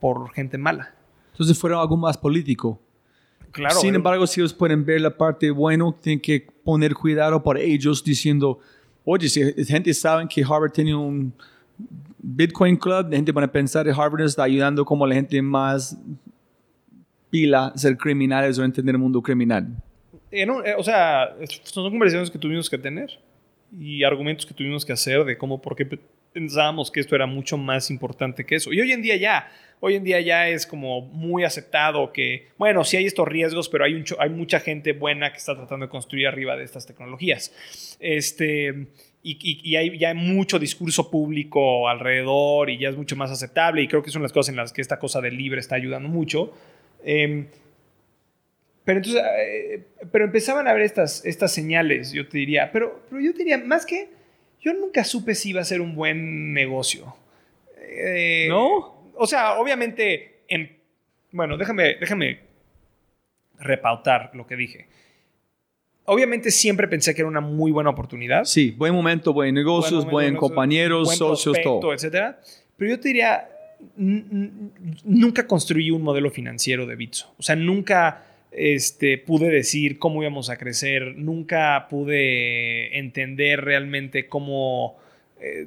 por gente mala. Entonces fueron algo más político. Claro. Sin era- embargo, si ellos pueden ver la parte buena, tienen que poner cuidado para ellos diciendo, oye, si gente sabe que Harvard tiene un Bitcoin Club, la gente van a pensar Harvard está ayudando como la gente más pila a ser criminales o entender el mundo criminal. un- eh, o sea, son conversaciones que tuvimos que tener y argumentos que tuvimos que hacer de cómo, por qué pe- pensábamos que esto era mucho más importante que eso. Y hoy en día ya, hoy en día ya es como muy aceptado que, bueno, sí hay estos riesgos, pero hay, un hay mucha gente buena que está tratando de construir arriba de estas tecnologías. Este, y, y- y hay ya hay mucho discurso público alrededor y ya es mucho más aceptable y creo que son las cosas en las que esta cosa del libre está ayudando mucho. Em, pero entonces, eh, pero empezaban a ver estas, estas señales, yo te diría. Pero, pero yo te diría, más que, yo nunca supe si iba a ser un buen negocio. Eh, ¿No? O sea, obviamente, en, bueno, déjame, déjame repautar lo que dije. Obviamente siempre pensé que era una muy buena oportunidad. Sí, buen momento, buen negocios, Buen compañeros, buen socios, todo. etcétera. Pero yo te diría, nunca construí un modelo financiero de Bitso. O sea, nunca este, pude decir cómo íbamos a crecer, nunca pude entender realmente cómo, eh,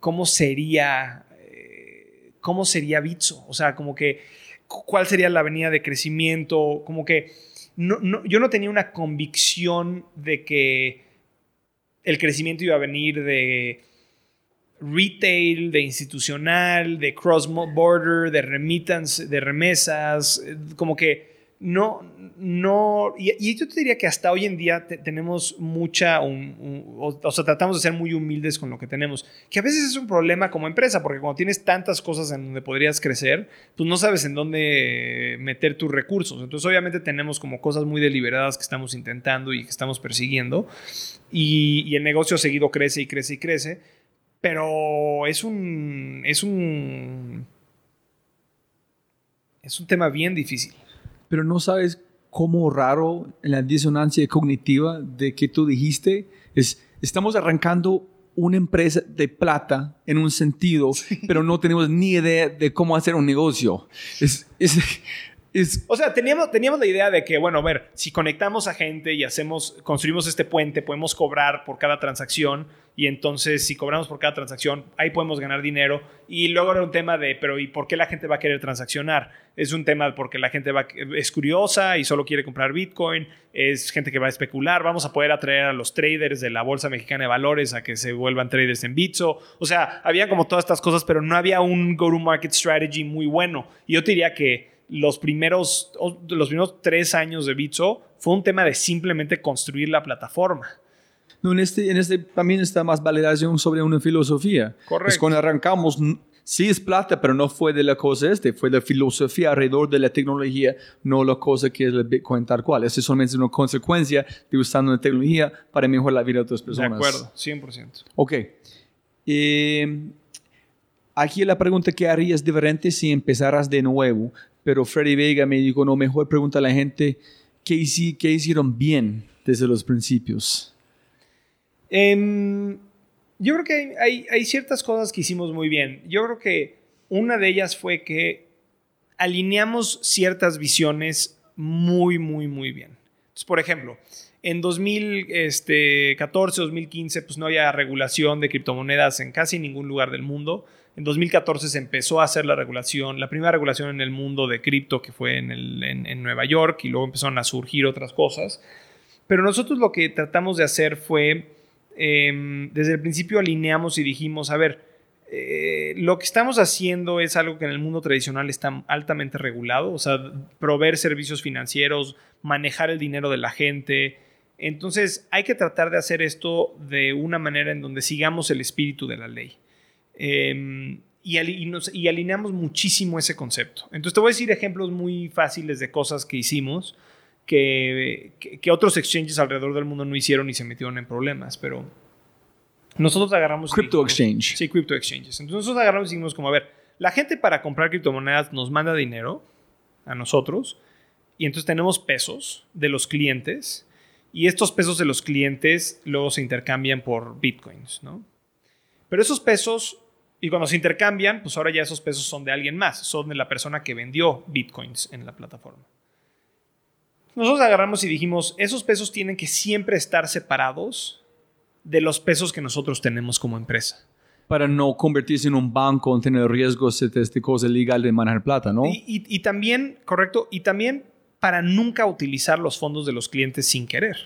cómo sería, eh, cómo sería Bitso. O sea, como que cu- cuál sería la avenida de crecimiento, como que yo no tenía una convicción de que el crecimiento iba a venir de retail, de institucional, de cross border, de remittance, de remesas, eh, como que no, no, y, yo te diría que hasta hoy en día tenemos mucha, o, sea, tratamos de ser muy humildes con lo que tenemos, que a veces es un problema como empresa, porque cuando tienes tantas cosas en donde podrías crecer, pues no sabes en dónde meter tus recursos. Entonces, obviamente tenemos como cosas muy deliberadas que estamos intentando y que estamos persiguiendo, y, el negocio seguido crece y crece y crece, pero es un, es un, es un tema bien difícil pero no sabes cómo raro en la disonancia cognitiva de que tú dijiste es estamos arrancando una empresa de plata en un sentido, pero no tenemos ni idea de cómo hacer un negocio. Es, es, es, o sea, teníamos, teníamos la idea de que, bueno, a ver, si conectamos a gente y hacemos, construimos este puente, podemos cobrar por cada transacción y entonces si cobramos por cada transacción, ahí podemos ganar dinero. Y luego era un tema de, pero ¿y por qué la gente va a querer transaccionar? Es un tema porque la gente va, es curiosa y solo quiere comprar Bitcoin, es gente que va a especular, vamos a poder atraer a los traders de la Bolsa Mexicana de Valores a que se vuelvan traders en Bitso. O sea, había como todas estas cosas, pero no había un go-to-market strategy muy bueno. Y yo te diría que los primeros, los primeros tres años de Bitso fue un tema de simplemente construir la plataforma. No, en este, en este también está más validación sobre una filosofía. Correcto. Es cuando arrancamos, sí es plata, pero no fue de la cosa este, fue de la filosofía alrededor de la tecnología, no la cosa que es el Bitcoin tal cual. Eso es solamente una consecuencia de usando la tecnología para mejorar la vida de otras personas. De acuerdo, 100%. Ok. Eh, aquí la pregunta que harías diferente si empezaras de nuevo, pero Freddy Vega me dijo, no, mejor pregunta a la gente qué, hicieron bien desde los principios. Em, yo creo que hay, ciertas cosas que hicimos muy bien. Yo creo que una de ellas fue que alineamos ciertas visiones muy, muy, muy bien. Por ejemplo, en 2014, 2015, pues no había regulación de criptomonedas en casi ningún lugar del mundo. En 2014 se empezó a hacer la regulación, la primera regulación en el mundo de cripto que fue en, en Nueva York y luego empezaron a surgir otras cosas. Pero nosotros lo que tratamos de hacer fue Em, desde el principio alineamos y dijimos, a ver, eh, lo que estamos haciendo es algo que en el mundo tradicional está altamente regulado, o sea, proveer servicios financieros, manejar el dinero de la gente. Entonces hay que tratar de hacer esto de una manera en donde sigamos el espíritu de la ley. Em, y, y, alineamos muchísimo ese concepto. Entonces te voy a decir ejemplos muy fáciles de cosas que hicimos que, que, otros exchanges alrededor del mundo no hicieron y se metieron en problemas, pero nosotros agarramos... Crypto exchange. Sí, crypto exchanges. Entonces nosotros agarramos y dijimos como, a ver, la gente para comprar criptomonedas nos manda dinero a nosotros y entonces tenemos pesos de los clientes y estos pesos de los clientes luego se intercambian por bitcoins, ¿no? Pero esos pesos, y cuando se intercambian, pues ahora ya esos pesos son de alguien más, son de la persona que vendió bitcoins en la plataforma. Nosotros agarramos y dijimos, esos pesos tienen que siempre estar separados de los pesos que nosotros tenemos como empresa. Para no convertirse en un banco, en tener riesgos de este cosa ilegal de manejar plata, ¿no? Y, también, correcto, y también para nunca utilizar los fondos de los clientes sin querer.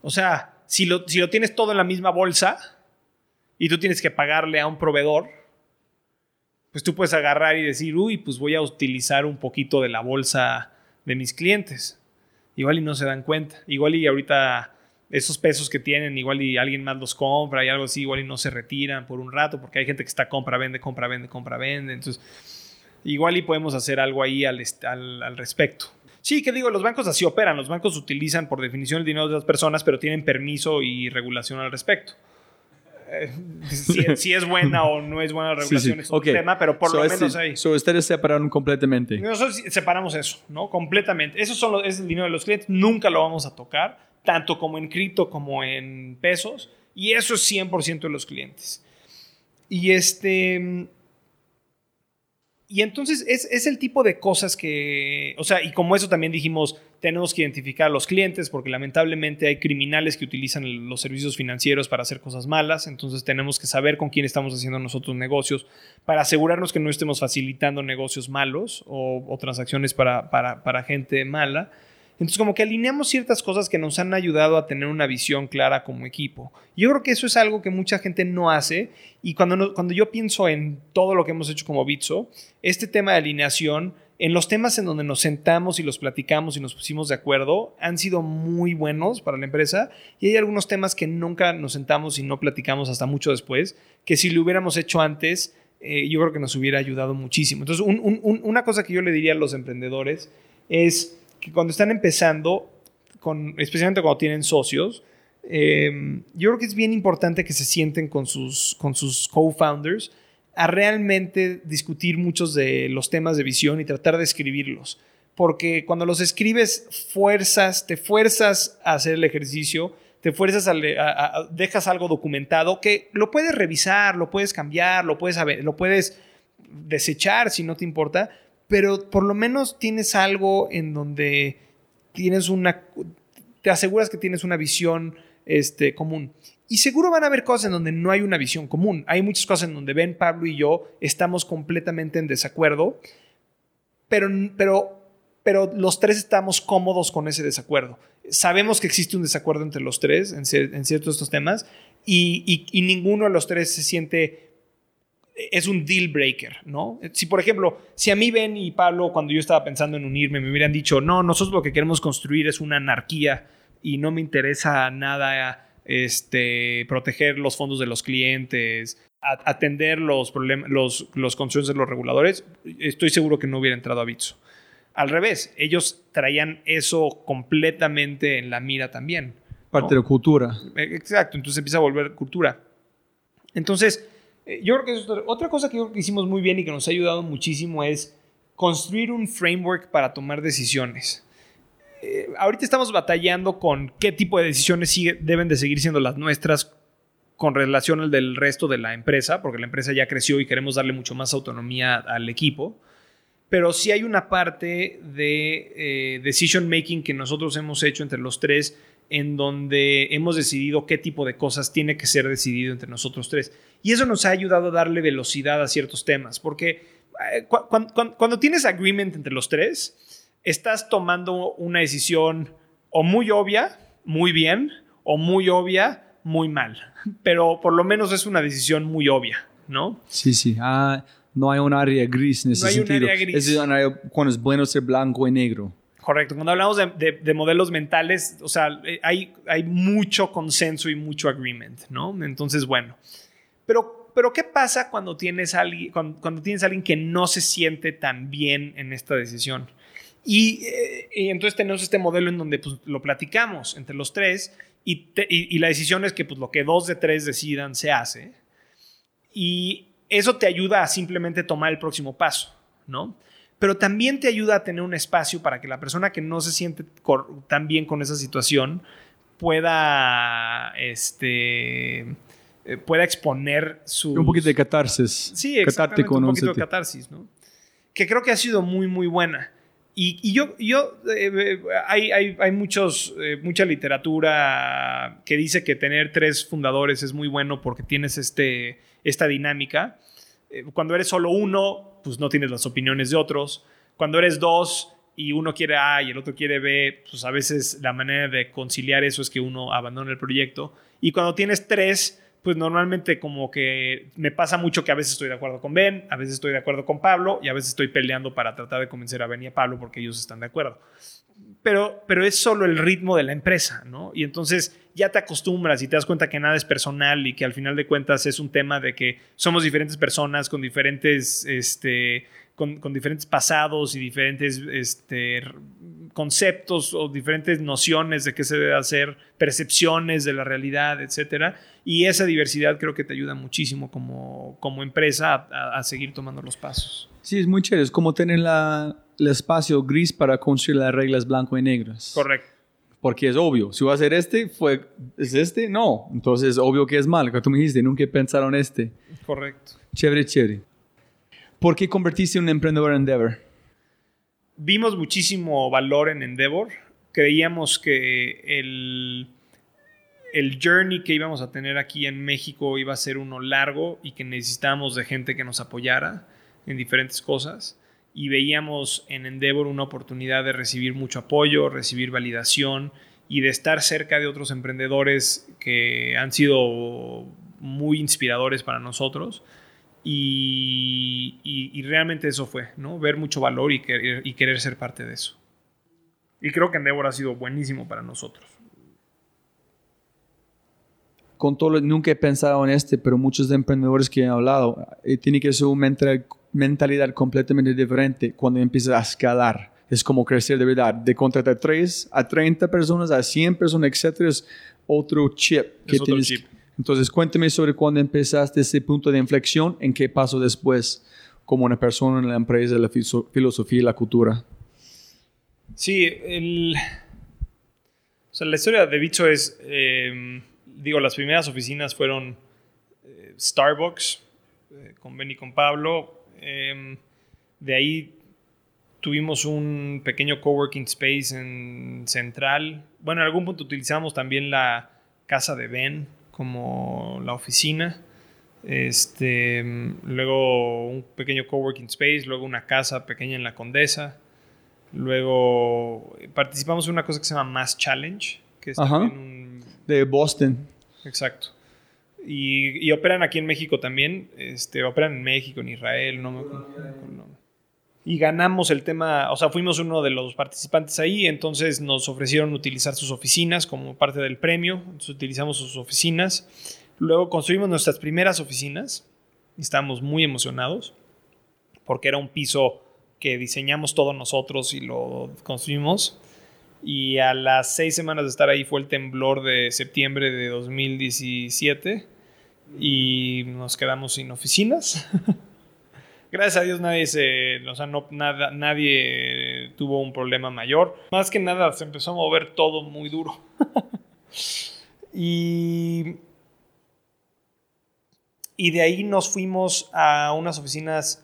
O sea, si lo, si lo tienes todo en la misma bolsa y tú tienes que pagarle a un proveedor, pues tú puedes agarrar y decir, uy, pues voy a utilizar un poquito de la bolsa de mis clientes igual y no se dan cuenta. Igual y ahorita esos pesos que tienen, igual y alguien más los compra y algo así, igual y no se retiran por un rato, porque hay gente que está compra, vende, compra, vende, compra, vende. Entonces, igual y podemos hacer algo ahí al, respecto. Sí, que digo, los bancos así operan. Los bancos utilizan por definición el dinero de las personas, pero tienen permiso y regulación al respecto. Eh, si, es buena o no es buena la [laughs] regulación es otro tema, pero por lo menos ahí. So ustedes separaron completamente. Nosotros separamos eso, ¿no? Completamente. Eso son es el dinero de los clientes, nunca lo vamos a tocar, tanto como en cripto como en pesos, y eso es 100% de los clientes. Y este y entonces es, el tipo de cosas que, o sea, y como eso también dijimos, tenemos que identificar a los clientes porque lamentablemente hay criminales que utilizan los servicios financieros para hacer cosas malas, entonces tenemos que saber con quién estamos haciendo nosotros negocios para asegurarnos que no estemos facilitando negocios malos o, transacciones para, para, para gente mala. Entonces, como que alineamos ciertas cosas que nos han ayudado a tener una visión clara como equipo. Yo creo que eso es algo que mucha gente no hace. Y cuando, cuando yo pienso en todo lo que hemos hecho como Bitso, este tema de alineación en los temas en donde nos sentamos y los platicamos y nos pusimos de acuerdo, han sido muy buenos para la empresa y hay algunos temas que nunca nos sentamos y no platicamos hasta mucho después, que si lo hubiéramos hecho antes, eh, yo creo que nos hubiera ayudado muchísimo. Entonces, una cosa que yo le diría a los emprendedores es que cuando están empezando, con, especialmente cuando tienen socios, em, yo creo que es bien importante que se sienten con sus, con sus co-founders a realmente discutir muchos de los temas de visión y tratar de escribirlos. Porque cuando los escribes, fuerzas, te fuerzas a hacer el ejercicio, te fuerzas a, dejas algo documentado que lo puedes revisar, lo puedes cambiar, lo puedes, lo puedes desechar si no te importa, pero por lo menos tienes algo en donde tienes una, te aseguras que tienes una visión este, común. Y seguro van a haber cosas en donde no hay una visión común. Hay muchas cosas en donde Ben, Pablo y yo estamos completamente en desacuerdo, pero, pero, pero los tres estamos cómodos con ese desacuerdo. Sabemos que existe un desacuerdo entre los tres en, ciertos de estos temas y, y, ninguno de los tres se siente es un deal breaker, ¿no? Si, por ejemplo, si a mí Ben y Pablo, cuando yo estaba pensando en unirme, me hubieran dicho, no, nosotros lo que queremos construir es una anarquía y no me interesa nada este, proteger los fondos de los clientes, atender los problemas, los, los concerns de los reguladores, estoy seguro que no hubiera entrado a Bitso. Al revés, ellos traían eso completamente en la mira también. Parte de la cultura. E, exacto, entonces empieza a volver cultura. Entonces, eh, yo creo que otra cosa que, que hicimos muy bien y que nos ha ayudado muchísimo es construir un framework para tomar decisiones. Eh, ahorita estamos batallando con qué tipo de decisiones deben de seguir siendo las nuestras con relación al del resto de la empresa, porque la empresa ya creció y queremos darle mucho más autonomía al equipo. Pero sí hay una parte de eh, decision making que nosotros hemos hecho entre los tres, en donde hemos decidido qué tipo de cosas tiene que ser decidido entre nosotros tres. Y eso nos ha ayudado a darle velocidad a ciertos temas, porque eh, cuando tienes agreement entre los tres, estás tomando una decisión o muy obvia, muy bien, o muy obvia, muy mal. Pero por lo menos es una decisión muy obvia, ¿no? Sí, sí. Ah, no hay un área gris en ese no hay sentido. Un área gris. Es un área cuando es bueno ser blanco y negro. Correcto. Cuando hablamos de, modelos mentales, o sea, eh, hay, hay mucho consenso y mucho agreement, ¿no? Entonces, bueno. Pero, pero ¿qué pasa cuando tienes, alguien, cuando tienes a alguien que no se siente tan bien en esta decisión? Eh, y, entonces tenemos este modelo en donde pues, lo platicamos entre los tres y, la decisión es que pues, lo que dos de tres decidan se hace. Y eso te ayuda a simplemente tomar el próximo paso, ¿no? Pero también te ayuda a tener un espacio para que la persona que no se siente tan bien con esa situación pueda, este, eh, pueda exponer su... Un poquito de catarsis. Sí, exactamente, un poquito de catarsis, ¿no? Que creo que ha sido muy, muy buena. Y, yo, eh, eh, hay, hay, hay muchos, eh, mucha literatura que dice que tener tres fundadores es muy bueno porque tienes este, esta dinámica. cuando eres solo uno, pues no tienes las opiniones de otros. Cuando eres dos y uno quiere A y el otro quiere B, pues a veces la manera de conciliar eso es que uno abandone el proyecto. Y cuando tienes tres, pues normalmente como que me pasa mucho que a veces estoy de acuerdo con Ben, a veces estoy de acuerdo con Pablo y a veces estoy peleando para tratar de convencer a Ben y a Pablo porque ellos están de acuerdo. Pero, pero es solo el ritmo de la empresa, ¿no? Y entonces ya te acostumbras y te das cuenta que nada es personal y que al final de cuentas es un tema de que somos diferentes personas con diferentes, este, con, con diferentes pasados y diferentes este, conceptos o diferentes nociones de qué se debe hacer, percepciones de la realidad, etcétera. Y esa diversidad creo que te ayuda muchísimo como, como empresa a, seguir tomando los pasos. Sí, es muy chévere. Es como tener la, el espacio gris para construir las reglas blanco y negras. Correcto. Porque es obvio, si va a ser este, fue, ¿es este? No. Entonces, es obvio que es mal. Que tú me dijiste, nunca pensaron este. Correcto. Chévere, chévere. ¿Por qué convertiste un emprendedor en Endeavor? vimos muchísimo valor en Endeavor. Creíamos que el, el journey que íbamos a tener aquí en México iba a ser uno largo y que necesitábamos de gente que nos apoyara en diferentes cosas. Y veíamos en Endeavor una oportunidad de recibir mucho apoyo, recibir validación y de estar cerca de otros emprendedores que han sido muy inspiradores para nosotros Y, y, realmente eso fue, ¿no? Ver mucho valor y querer, y querer ser parte de eso. Y creo que Endeavor ha sido buenísimo para nosotros. Con todo, nunca he pensado en este, pero muchos de emprendedores que he hablado, eh, tiene que ser una mentalidad completamente diferente cuando empiezas a escalar. Es como crecer de verdad. De contratar 3 a 30 personas, a 100 personas, etcétera, es otro chip. Que otro chip. Entonces, cuénteme sobre cuándo empezaste ese punto de inflexión, en qué pasó después como una persona en la empresa, la filosofía y la cultura. Sí, el... o sea, la historia de Bicho es, em, digo, las primeras oficinas fueron eh, Starbucks, eh, con Ben y con Pablo. Em, de ahí tuvimos un pequeño coworking space en Central. Bueno, en algún punto utilizamos también la casa de Ben como la oficina. Este, luego un pequeño coworking space, luego una casa pequeña en la Condesa. Luego participamos en una cosa que se llama Mass Challenge, que es un... de Boston. Exacto. Y, y, operan aquí en México también. Este, operan en México, en Israel, no me Y ganamos el tema, o sea, fuimos uno de los participantes ahí, entonces nos ofrecieron utilizar sus oficinas como parte del premio, entonces utilizamos sus oficinas. Luego construimos nuestras primeras oficinas y estábamos muy emocionados porque era un piso que diseñamos todos nosotros y lo construimos. Y a las seis semanas de estar ahí fue el temblor de septiembre de 2017 y nos quedamos sin oficinas. [laughs] Gracias a Dios nadie se, o sea, no, nada, nadie tuvo un problema mayor. Más que nada se empezó a mover todo muy duro. [laughs] y, y de ahí nos fuimos a unas oficinas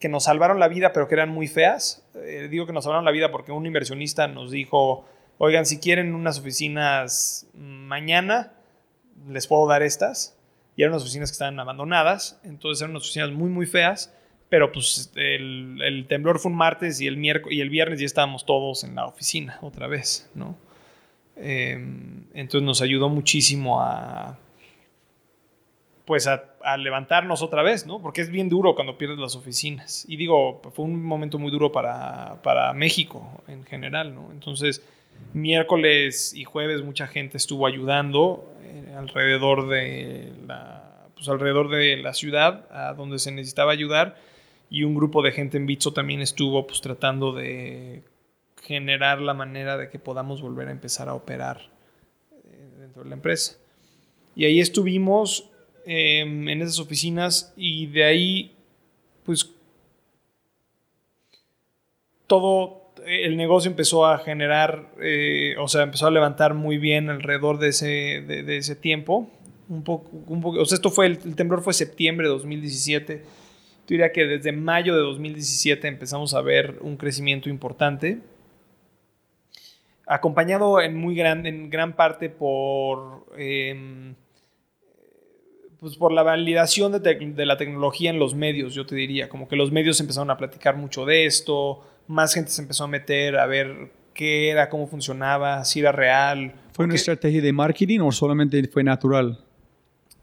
que nos salvaron la vida, pero que eran muy feas. Eh, digo que nos salvaron la vida porque un inversionista nos dijo, oigan, si quieren unas oficinas mañana, les puedo dar estas. Y eran unas oficinas que estaban abandonadas, entonces eran unas oficinas muy, muy feas. Pero pues el, temblor fue un martes y el, miércoles, y el viernes ya estábamos todos en la oficina otra vez, ¿no? Em, entonces nos ayudó muchísimo a, pues a, levantarnos otra vez, ¿no? Porque es bien duro cuando pierdes las oficinas. Y digo, fue un momento muy duro para, para México en general, ¿no? Entonces, miércoles y jueves mucha gente estuvo ayudando eh, alrededor de la, pues alrededor de la ciudad, a donde se necesitaba ayudar. Y un grupo de gente en Bitso también estuvo pues tratando de generar la manera de que podamos volver a empezar a operar eh, dentro de la empresa. Y ahí estuvimos Em, en esas oficinas y de ahí, pues, todo el negocio empezó a generar, eh, o sea, empezó a levantar muy bien alrededor de ese, de, ese tiempo. Un poco, un poco, o sea, esto fue, el, temblor fue septiembre de 2017. Yo diría que desde mayo de 2017 empezamos a ver un crecimiento importante acompañado en muy gran, en gran parte por em, pues por la validación de, la tecnología en los medios, yo te diría, como que los medios empezaron a platicar mucho de esto, más gente se empezó a meter a ver qué era, cómo funcionaba, si era real. ¿Fue una estrategia de marketing o solamente fue natural?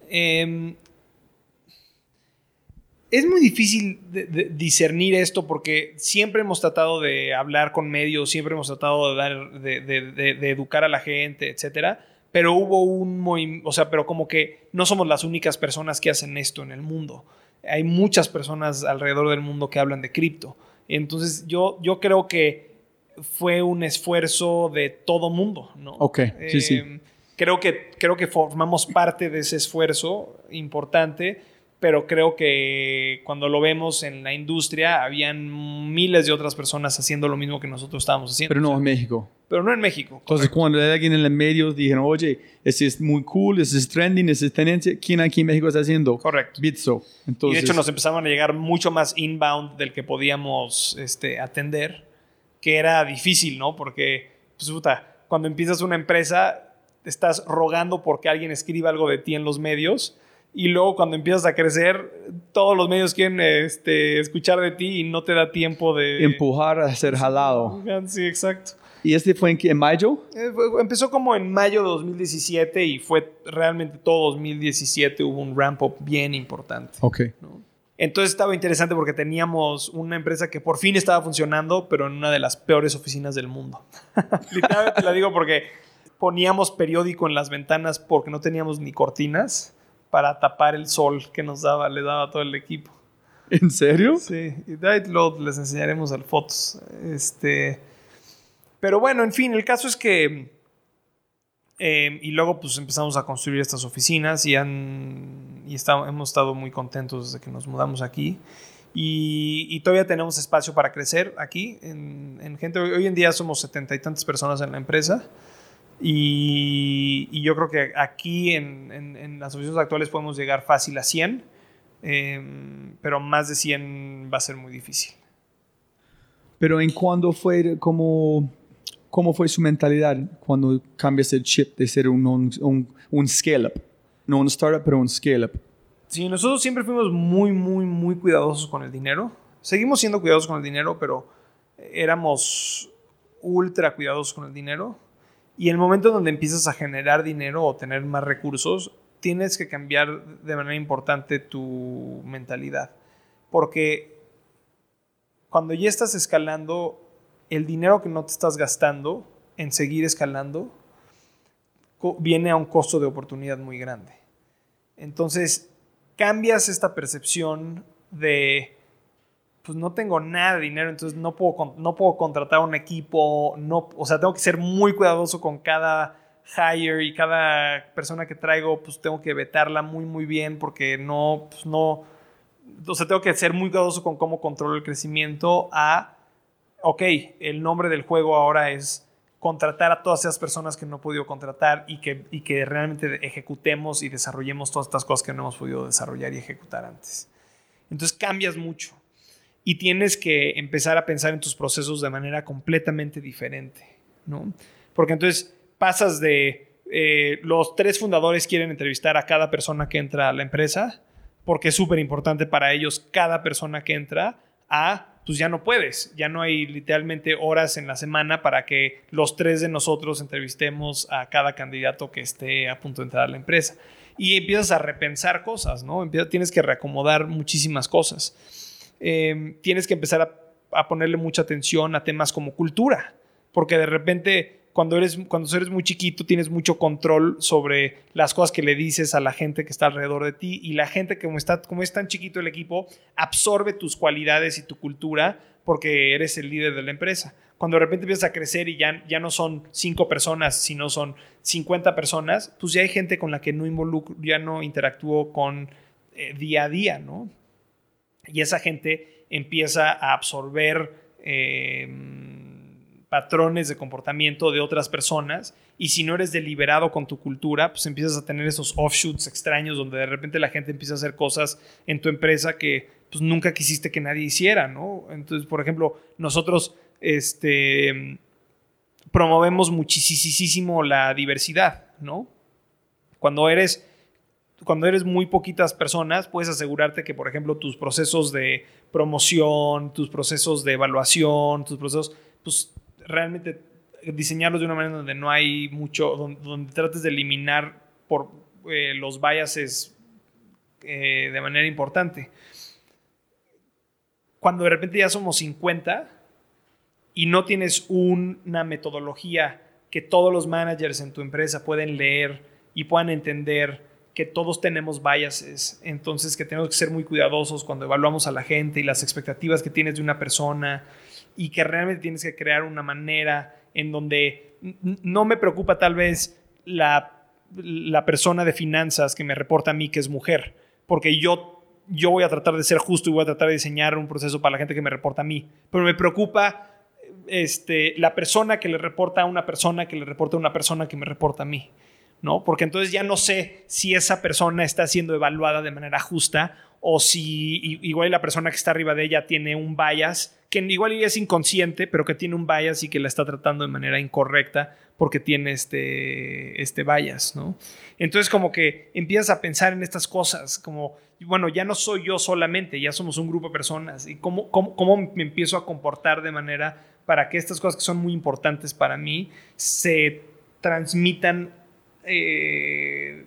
Em, es muy difícil discernir esto porque siempre hemos tratado de hablar con medios, siempre hemos tratado de, dar, de, educar a la gente, etcétera pero hubo un movimiento, o sea, pero como que no somos las únicas personas que hacen esto en el mundo. Hay muchas personas alrededor del mundo que hablan de cripto. Entonces yo, yo creo que fue un esfuerzo de todo mundo, ¿no? Ok, sí, sí. Em, creo que, creo que formamos parte de ese esfuerzo importante pero creo que cuando lo vemos en la industria, habían miles de otras personas haciendo lo mismo que nosotros estábamos haciendo. Pero no en México. Pero no en México. Entonces, cuando alguien en los medios dijeron, oye, ese es muy cool, ese es trending, ese es tendencia, ¿quién aquí en México está haciendo? Correcto. Bitso. Entonces, y de hecho nos empezaron a llegar mucho más inbound del que podíamos este, atender, que era difícil, ¿no? Porque, pues, puta, cuando empiezas una empresa, estás rogando porque alguien escriba algo de ti en los medios y luego cuando empiezas a crecer, todos los medios quieren este, escuchar de ti y no te da tiempo de... Empujar a ser jalado. Sí, exacto. ¿Y este fue en, en mayo? Eh, empezó como en mayo de 2017 y fue realmente todo 2017 hubo un ramp up bien importante. Ok. Entonces estaba interesante porque teníamos una empresa que por fin estaba funcionando, pero en una de las peores oficinas del mundo. [laughs] Literalmente la digo porque poníamos periódico en las ventanas porque no teníamos ni cortinas para tapar el sol que nos daba, le daba a todo el equipo. ¿En serio? Sí, y luego les enseñaremos las fotos. Este, pero bueno, en fin, el caso es que eh, y luego pues empezamos a construir estas oficinas y, han, y hemos estado muy contentos desde que nos mudamos aquí. Y, todavía tenemos espacio para crecer aquí. En, gente, hoy en día somos setenta y tantas personas en la empresa. Y, yo creo que aquí en, en, las oficinas actuales podemos llegar fácil a 100, em, pero más de 100 va a ser muy difícil. Pero en cuándo fue como ¿Cómo fue su mentalidad cuando cambias el chip de ser un, un, un scale-up? No un startup, pero un scale-up. Sí, nosotros siempre fuimos muy, muy, muy cuidadosos con el dinero. Seguimos siendo cuidadosos con el dinero, pero éramos ultra cuidadosos con el dinero. Y el momento donde empiezas a generar dinero o tener más recursos, tienes que cambiar de manera importante tu mentalidad. Porque cuando ya estás escalando, el dinero que no te estás gastando en seguir escalando viene a un costo de oportunidad muy grande. Entonces, cambias esta percepción de, pues no tengo nada de dinero, entonces no puedo, no puedo contratar un equipo, no, o sea, tengo que ser muy cuidadoso con cada hire y cada persona que traigo, pues tengo que vetarla muy, muy bien porque no, pues no, o sea, tengo que ser muy cuidadoso con cómo controlo el crecimiento a ok, el nombre del juego ahora es contratar a todas esas personas que no he podido contratar y que, y que realmente ejecutemos y desarrollemos todas estas cosas que no hemos podido desarrollar y ejecutar antes. Entonces cambias mucho y tienes que empezar a pensar en tus procesos de manera completamente diferente, ¿no? Porque entonces pasas de eh, los tres fundadores quieren entrevistar a cada persona que entra a la empresa porque es súper importante para ellos cada persona que entra a pues ya no puedes, ya no hay literalmente horas en la semana para que los tres de nosotros entrevistemos a cada candidato que esté a punto de entrar a la empresa. Y empiezas a repensar cosas, ¿no? tienes que reacomodar muchísimas cosas. Em, tienes que empezar a, a ponerle mucha atención a temas como cultura, porque de repente cuando eres, cuando eres muy chiquito tienes mucho control sobre las cosas que le dices a la gente que está alrededor de ti y la gente como, está, como es tan chiquito el equipo absorbe tus cualidades y tu cultura porque eres el líder de la empresa. Cuando de repente empiezas a crecer y ya, ya no son cinco personas, sino son 50 personas, pues ya hay gente con la que no involucro, ya no interactúo con eh, día a día, ¿no? Y esa gente empieza a absorber eh, patrones de comportamiento de otras personas y si no eres deliberado con tu cultura, pues empiezas a tener esos offshoots extraños donde de repente la gente empieza a hacer cosas en tu empresa que pues nunca quisiste que nadie hiciera, ¿no? Entonces, por ejemplo, nosotros este, promovemos muchísimo la diversidad, ¿no? Cuando eres cuando eres muy poquitas personas, puedes asegurarte que, por ejemplo, tus procesos de promoción, tus procesos de evaluación, tus procesos, pues realmente diseñarlos de una manera donde no hay mucho, donde, trates de eliminar por eh, los biases eh, de manera importante. Cuando de repente ya somos 50 y no tienes una metodología que todos los managers en tu empresa pueden leer y puedan entender que todos tenemos biases, entonces que tenemos que ser muy cuidadosos cuando evaluamos a la gente y las expectativas que tienes de una persona y que realmente tienes que crear una manera en donde no me preocupa tal vez la, la persona de finanzas que me reporta a mí que es mujer, porque yo, yo voy a tratar de ser justo y voy a tratar de diseñar un proceso para la gente que me reporta a mí, pero me preocupa este, la persona que le reporta a una persona que le reporta a una persona que me reporta a mí. ¿No? Porque entonces ya no sé si esa persona está siendo evaluada de manera justa o si igual la persona que está arriba de ella tiene un bias que igual es inconsciente, pero que tiene un bias y que la está tratando de manera incorrecta porque tiene este, este bias, ¿no? Entonces como que empiezas a pensar en estas cosas, como, bueno, ya no soy yo solamente, ya somos un grupo de personas, y cómo, cómo, me empiezo a comportar de manera para que estas cosas que son muy importantes para mí se transmitan eh,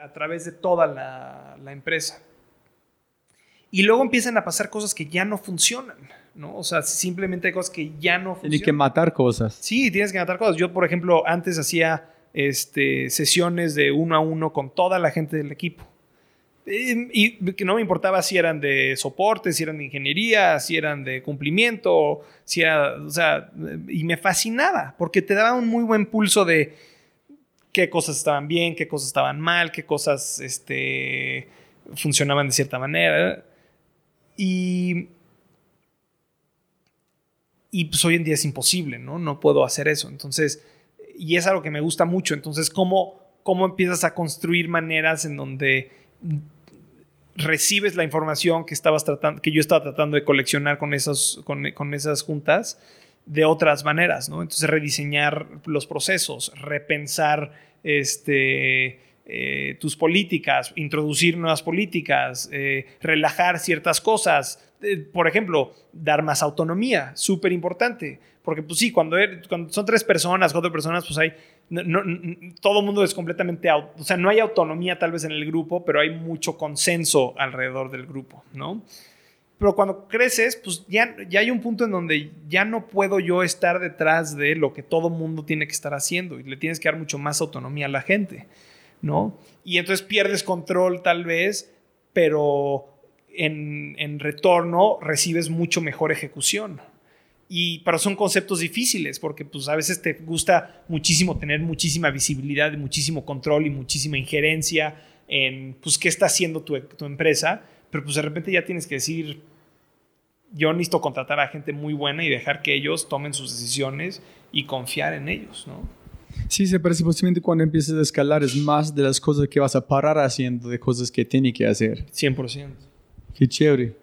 a través de toda la, la empresa. Y luego empiezan a pasar cosas que ya no funcionan, ¿no? O sea, simplemente hay cosas que ya no funcionan. Tienes que matar cosas. Sí, tienes que matar cosas. Yo, por ejemplo, antes hacía este, sesiones de uno a uno con toda la gente del equipo. Y que no me importaba si eran de soporte, si eran de ingeniería, si eran de cumplimiento, si era, o sea, y me fascinaba porque te daba un muy buen pulso de qué cosas estaban bien, qué cosas estaban mal, qué cosas este, funcionaban de cierta manera. Y, y pues hoy en día es imposible, ¿no? No puedo hacer eso. Entonces, y es algo que me gusta mucho. Entonces, ¿cómo, cómo empiezas a construir maneras en donde recibes la información que, estabas tratando, que yo estaba tratando de coleccionar con, esos, con, esas juntas de otras maneras, ¿no? Entonces, rediseñar los procesos, repensar este, eh, tus políticas, introducir nuevas políticas, eh, relajar ciertas cosas. Eh, por ejemplo, dar más autonomía, súper importante. Porque, pues sí, cuando, cuando, son tres personas, cuatro personas, pues hay. No, todo el mundo es completamente. O sea, no hay autonomía tal vez en el grupo, pero hay mucho consenso alrededor del grupo, ¿no? Pero cuando creces, pues ya, ya hay un punto en donde ya no puedo yo estar detrás de lo que todo mundo tiene que estar haciendo y le tienes que dar mucho más autonomía a la gente. ¿no? Y entonces pierdes control tal vez, pero en, retorno recibes mucho mejor ejecución. Y, pero son conceptos difíciles porque pues a veces te gusta muchísimo tener muchísima visibilidad y muchísimo control y muchísima injerencia en pues qué está haciendo tu, tu empresa, pero pues de repente ya tienes que decir, yo necesito contratar a gente muy buena y dejar que ellos tomen sus decisiones y confiar en ellos, ¿no? Sí, se parece posiblemente cuando empiezas a escalar es más de las cosas que vas a parar haciendo, de cosas que tienes que hacer. 100%. Qué chévere.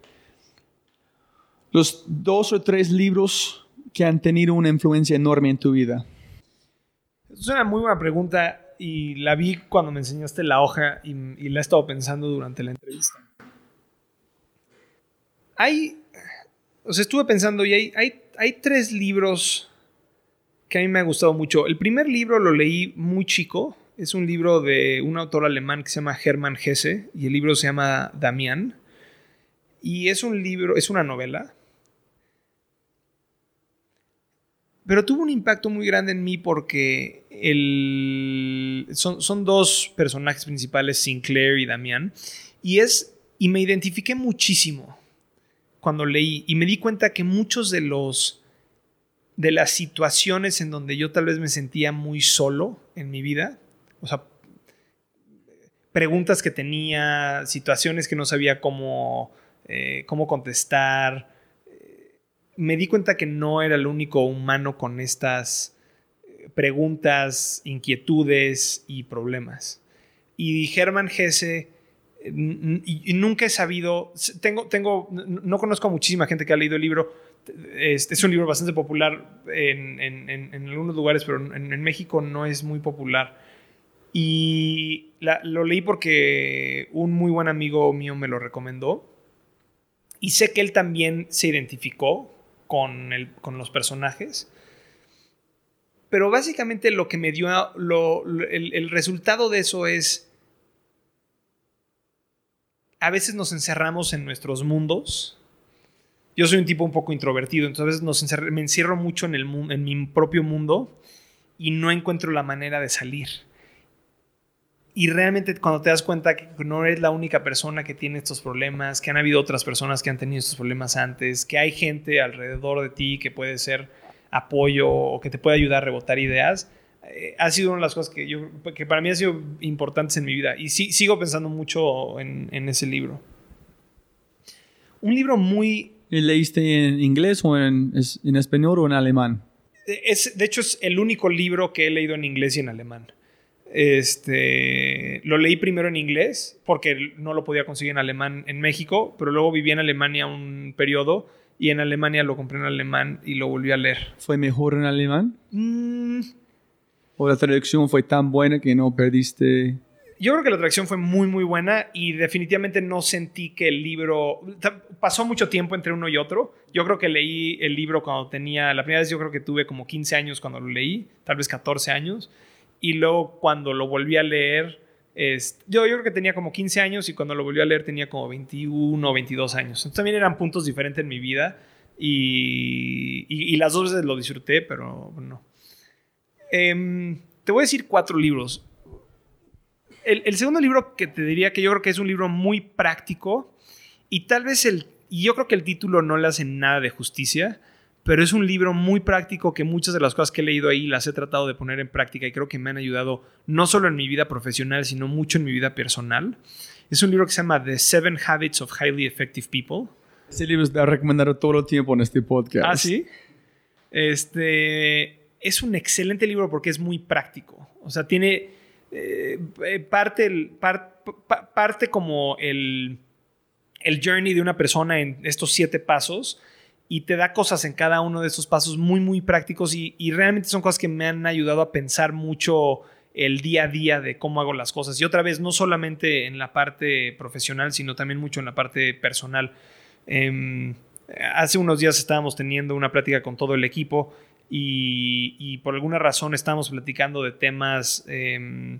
Los dos o tres libros que han tenido una influencia enorme en tu vida. Es una muy buena pregunta y la vi cuando me enseñaste la hoja y, la he estado pensando durante la entrevista. Hay, o sea, estuve pensando y hay, hay, hay tres libros que a mí me ha gustado mucho. El primer libro lo leí muy chico. Es un libro de un autor alemán que se llama Hermann Hesse y el libro se llama Damián. Y es un libro, es una novela. Pero tuvo un impacto muy grande en mí porque el, son, son dos personajes principales, Sinclair y Damián. Y es, y me identifiqué muchísimo cuando leí y me di cuenta que muchos de los de las situaciones en donde yo tal vez me sentía muy solo en mi vida. O sea, preguntas que tenía, situaciones que no sabía cómo, eh, cómo contestar. Me di cuenta que no era el único humano con estas eh, preguntas, inquietudes y problemas. Y Germán Gese, y nunca he sabido, tengo, tengo, no conozco a muchísima gente que ha leído el libro, este es un libro bastante popular en, algunos lugares, pero en, México no es muy popular. Y lo leí porque un muy buen amigo mío me lo recomendó. Y sé que él también se identificó con, con los personajes. Pero básicamente lo que me dio, el resultado de eso es, a veces nos encerramos en nuestros mundos yo soy un tipo un poco introvertido, entonces me encierro mucho en, el, en mi propio mundo y no encuentro la manera de salir. Y realmente cuando te das cuenta que no eres la única persona que tiene estos problemas, que han habido otras personas que han tenido estos problemas antes, que hay gente alrededor de ti que puede ser apoyo o que te puede ayudar a rebotar ideas, eh, ha sido una de las cosas que, yo, que para mí ha sido importantes en mi vida. Y sí, sigo pensando mucho en, en ese libro. Un libro muy ¿Leíste en inglés o en, en español o en alemán? Es, de hecho, es el único libro que he leído en inglés y en alemán. Este, lo leí primero en inglés porque no lo podía conseguir en alemán en México, pero luego viví en Alemania un periodo y en Alemania lo compré en alemán y lo volví a leer. ¿Fue mejor en alemán? Mm. ¿O la traducción fue tan buena que no perdiste? yo creo que la atracción fue muy, muy buena y definitivamente no sentí que el libro... Pasó mucho tiempo entre uno y otro. Yo creo que leí el libro cuando tenía... La primera vez yo creo que tuve como 15 años cuando lo leí, tal vez 14 años. Y luego cuando lo volví a leer, Es, yo, yo creo que tenía como 15 años y cuando lo volví a leer tenía como 21 o 22 años. Entonces también eran puntos diferentes en mi vida y, y, y las dos veces lo disfruté, pero no. Em, te voy a decir cuatro libros. El, el, segundo libro que te diría que yo creo que es un libro muy práctico y tal vez el... Y yo creo que el título no le hace nada de justicia, pero es un libro muy práctico que muchas de las cosas que he leído ahí las he tratado de poner en práctica y creo que me han ayudado no solo en mi vida profesional, sino mucho en mi vida personal. Es un libro que se llama The Seven Habits of Highly Effective People. Ese libro está recomendado todo el tiempo en este podcast. Ah, sí. Este es un excelente libro porque es muy práctico. O sea, tiene eh, parte, el, part, parte como el, el journey de una persona en estos siete pasos y te da cosas en cada uno de estos pasos muy, muy prácticos y, y, realmente son cosas que me han ayudado a pensar mucho el día a día de cómo hago las cosas. Y otra vez, no solamente en la parte profesional, sino también mucho en la parte personal. Eh, hace unos días estábamos teniendo una plática con todo el equipo y, por alguna razón estábamos platicando de temas eh,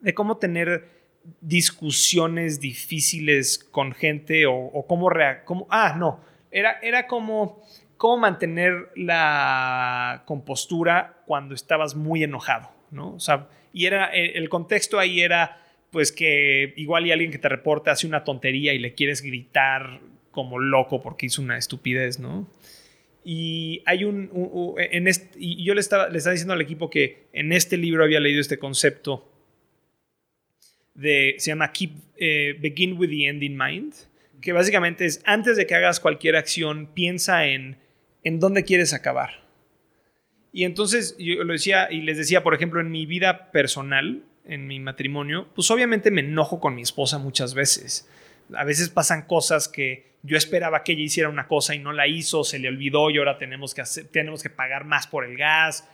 de cómo tener discusiones difíciles con gente o, cómo, cómo... Ah, no era, era como cómo mantener la compostura cuando estabas muy enojado, ¿no? O sea, y era, el contexto ahí era, pues que igual y alguien que te reporta hace una tontería y le quieres gritar como loco porque hizo una estupidez, ¿no? Y hay un, en este, y yo le estaba, le estaba diciendo al equipo que en este libro había leído este concepto de, se llama Keep, eh, Begin with the End in Mind, que básicamente es antes de que hagas cualquier acción, piensa en, en dónde quieres acabar. Y entonces yo lo decía y les decía, por ejemplo, en mi vida personal, en mi matrimonio, pues obviamente me enojo con mi esposa muchas veces. A veces pasan cosas que yo esperaba que ella hiciera una cosa y no la hizo, se le olvidó y ahora tenemos que, hacer, tenemos que pagar más por el gas.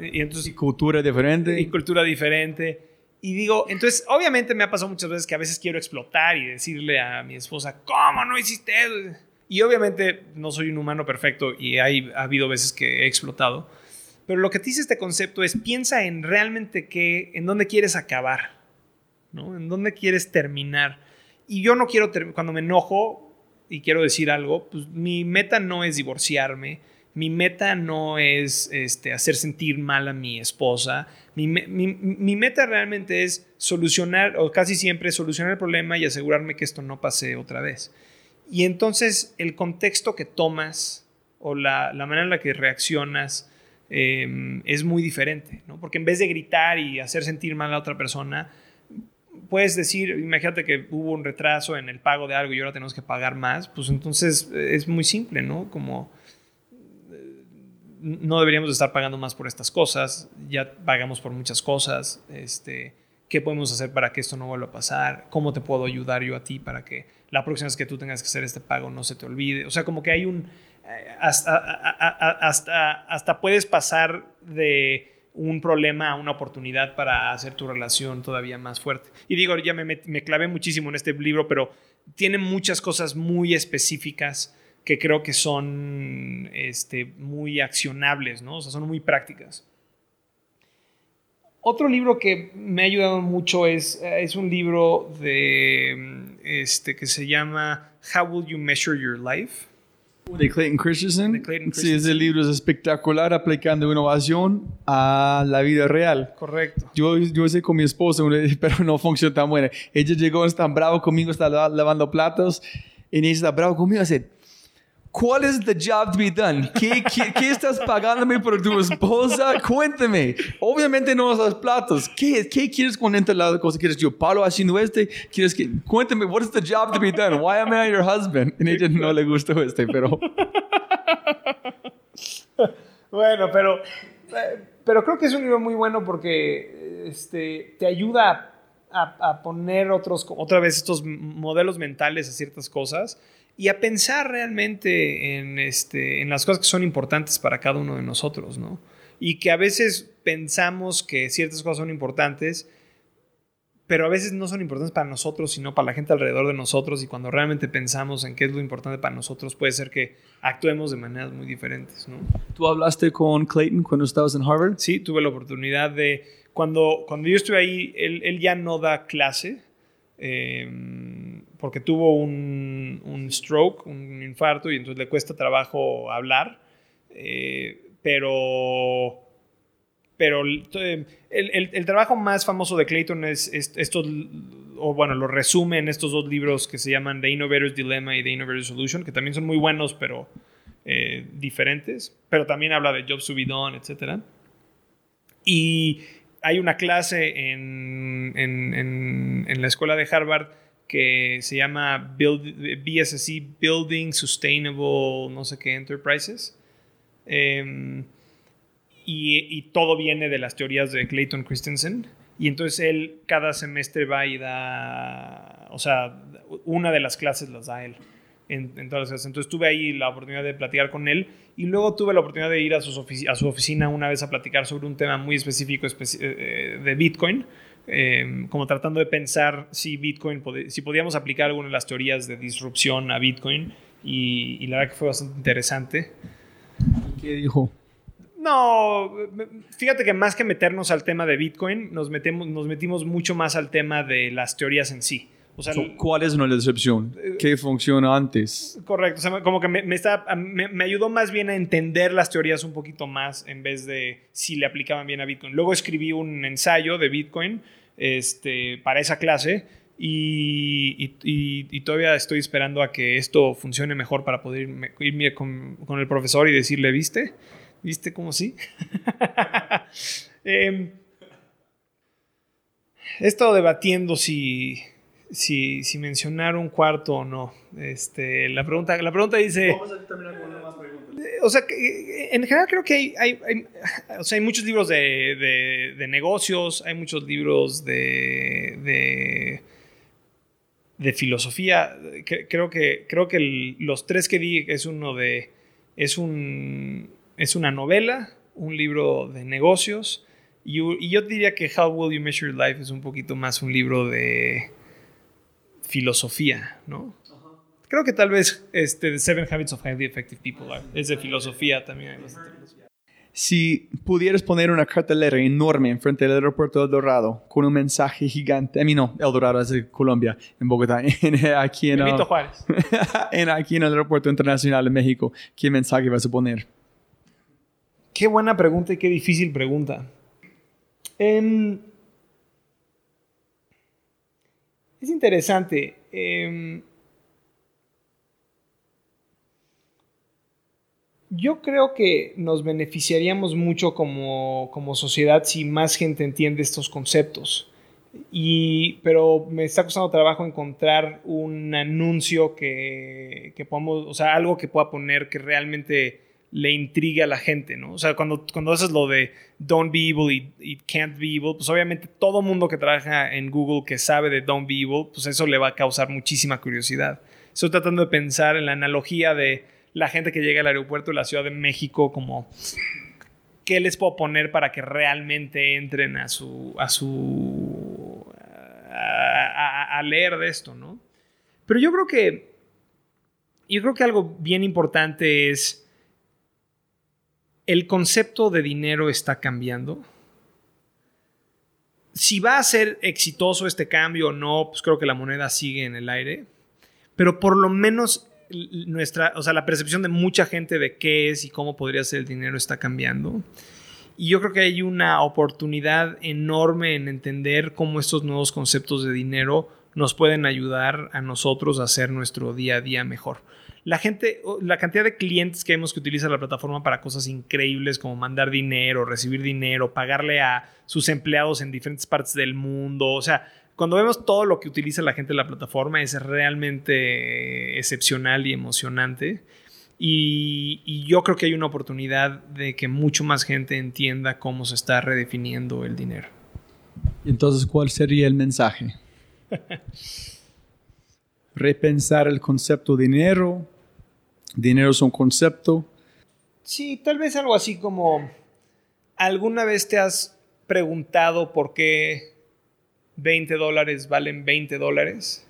Y entonces, y cultura diferente. Y cultura diferente. Y digo, entonces, obviamente me ha pasado muchas veces que a veces quiero explotar y decirle a mi esposa, ¿cómo no hiciste eso? Y obviamente no soy un humano perfecto y hay, ha habido veces que he explotado. Pero lo que te dice este concepto es, piensa en realmente qué, en dónde quieres acabar, ¿no? En dónde quieres terminar. Y yo no quiero, cuando me enojo y quiero decir algo, pues mi meta no es divorciarme, mi meta no es este, hacer sentir mal a mi esposa. Mi, mi, meta realmente es solucionar, o casi siempre solucionar el problema y asegurarme que esto no pase otra vez. Y entonces el contexto que tomas o la, la manera en la que reaccionas eh, es muy diferente, ¿no? Porque en vez de gritar y hacer sentir mal a otra persona, puedes decir, imagínate que hubo un retraso en el pago de algo y ahora tenemos que pagar más, pues entonces es muy simple, ¿no? Como no deberíamos estar pagando más por estas cosas, ya pagamos por muchas cosas, este, ¿qué podemos hacer para que esto no vuelva a pasar? ¿Cómo te puedo ayudar yo a ti para que la próxima vez que tú tengas que hacer este pago no se te olvide? O sea, como que hay un... Eh, hasta, hasta puedes pasar de un problema a una oportunidad para hacer tu relación todavía más fuerte. Y digo, ya me, me clavé muchísimo en este libro, pero tiene muchas cosas muy específicas que creo que son este, muy accionables, ¿no? O sea, son muy prácticas. Otro libro que me ha ayudado mucho es, eh, es un libro de, este, que se llama How Will You Measure Your Life? De Clayton Christensen. De Clayton Sí, ese libro es espectacular aplicando innovación a la vida real. Correcto. Yo, yo hice con mi esposa, [laughs] pero no funcionó tan bueno. Ella llegó, está bravo conmigo, está lavando platos, y ella está bravo conmigo, dice, ¿Cuál es the job to be done? ¿Qué, qué, qué estás pagándome por tu esposa? Cuéntame. Obviamente no los platos. ¿Qué, qué quieres con la cosa? ¿Quieres yo palo haciendo este? ¿Quieres que cuéntame what is the job to be done? Why am I your husband? A ella no le gustó este, pero bueno, pero pero creo que es un libro muy bueno porque este te ayuda a, a poner otros otra vez estos modelos mentales a ciertas cosas y a pensar realmente en, este, en las cosas que son importantes para cada uno de nosotros, ¿no? Y que a veces pensamos que ciertas cosas son importantes, pero a veces no son importantes para nosotros, sino para la gente alrededor de nosotros. Y cuando realmente pensamos en qué es lo importante para nosotros, puede ser que actuemos de maneras muy diferentes, ¿no? ¿Tú hablaste con Clayton cuando estabas en Harvard? Sí, tuve la oportunidad de cuando, cuando yo estuve ahí, él, ya no da clase em, porque tuvo un, un, stroke, un infarto, y entonces le cuesta trabajo hablar. Eh, pero pero el, el, trabajo más famoso de Clayton es, estos, o bueno, lo resume en estos dos libros que se llaman The Innovator's Dilemma y The Innovator's Solution, que también son muy buenos, pero eh, diferentes. Pero también habla de Job Subidon, etc. Y hay una clase en, en, en, la escuela de Harvard que se llama BSC, Building Sustainable, no sé qué, Enterprises. Eh, y, todo viene de las teorías de Clayton Christensen. Y entonces él cada semestre va y da, o sea, una de las clases las da él. En, todas las. Entonces tuve ahí la oportunidad de platicar con él y luego tuve la oportunidad de ir a su, a su oficina una vez a platicar sobre un tema muy específico eh, de Bitcoin, em, como tratando de pensar si Bitcoin, si podíamos aplicar alguna de las teorías de disrupción a Bitcoin y, y la verdad que fue bastante interesante. ¿Qué dijo? No, fíjate que más que meternos al tema de Bitcoin, nos, metemos, nos metimos mucho más al tema de las teorías en sí. O sea, ¿Cuál es una decepción? Eh, ¿Qué funciona antes? Correcto, o sea, como que me, está, me, ayudó más bien a entender las teorías un poquito más en vez de si le aplicaban bien a Bitcoin. Luego escribí un ensayo de Bitcoin este, para esa clase y, y, todavía estoy esperando a que esto funcione mejor para poder irme, con, con el profesor y decirle, ¿viste? ¿Viste cómo sí? [laughs] Em, he estado debatiendo si, si, si, mencionar un cuarto o no. Este, la, pregunta, la pregunta dice... Vamos a terminar con una más preguntas. O sea, que, en general creo que hay, hay, hay, o sea, hay muchos libros de, de, de, negocios, hay muchos libros de, de, de filosofía. Creo que, creo que los tres que di es uno de... Es un es una novela, un libro de negocios, y, yo diría que How Will You Measure Your Life es un poquito más un libro de filosofía, ¿no? Creo que tal vez este, The Seven Habits of Highly Effective People es de filosofía también. Si pudieras poner una cartelera enorme enfrente del aeropuerto de El Dorado con un mensaje gigante, a mí no, El Dorado es de Colombia, en Bogotá, [laughs] aquí en, Juárez. [laughs] en, aquí en el aeropuerto internacional de México, ¿qué mensaje vas a poner? Qué buena pregunta y qué difícil pregunta. Em, es interesante. Em, yo creo que nos beneficiaríamos mucho como, sociedad si más gente entiende estos conceptos. Y, pero me está costando trabajo encontrar un anuncio que, que podamos, o sea, algo que pueda poner que realmente le intriga a la gente, ¿no? O sea, cuando, cuando haces lo de don't be evil y, can't be evil, pues obviamente todo mundo que trabaja en Google que sabe de don't be evil, pues eso le va a causar muchísima curiosidad. Estoy tratando de pensar en la analogía de la gente que llega al aeropuerto de la Ciudad de México como qué les puedo poner para que realmente entren a su a su a, a leer de esto, ¿no? Pero yo creo que yo creo que algo bien importante es el concepto de dinero está cambiando. Si va a ser exitoso este cambio o no, pues creo que la moneda sigue en el aire. Pero por lo menos nuestra, o sea, la percepción de mucha gente de qué es y cómo podría ser el dinero está cambiando. Y yo creo que hay una oportunidad enorme en entender cómo estos nuevos conceptos de dinero nos pueden ayudar a nosotros a hacer nuestro día a día mejor la gente, la cantidad de clientes que vemos que utilizan la plataforma para cosas increíbles como mandar dinero, recibir dinero, pagarle a sus empleados en diferentes partes del mundo. O sea, cuando vemos todo lo que utiliza la gente en la plataforma es realmente excepcional y emocionante. Y, yo creo que hay una oportunidad de que mucho más gente entienda cómo se está redefiniendo el dinero. Entonces, ¿cuál sería el mensaje? [laughs] repensar el concepto de dinero, dinero es un concepto. Sí, tal vez algo así como, ¿alguna vez te has preguntado por qué 20 dólares valen 20 dólares?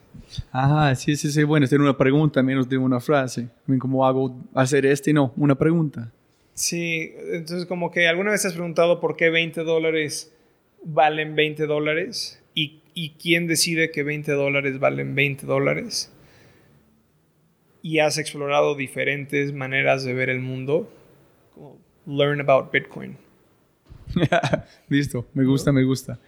Ah, sí, sí, sí. Bueno, es una pregunta menos de una frase. ¿Cómo hago hacer esto y no? Una pregunta. Sí, entonces como que alguna vez te has preguntado por qué 20 dólares valen 20 dólares y, y quién decide que 20 dólares valen 20 dólares y has explorado diferentes maneras de ver el mundo, learn about Bitcoin. [laughs] Listo, me gusta, me gusta.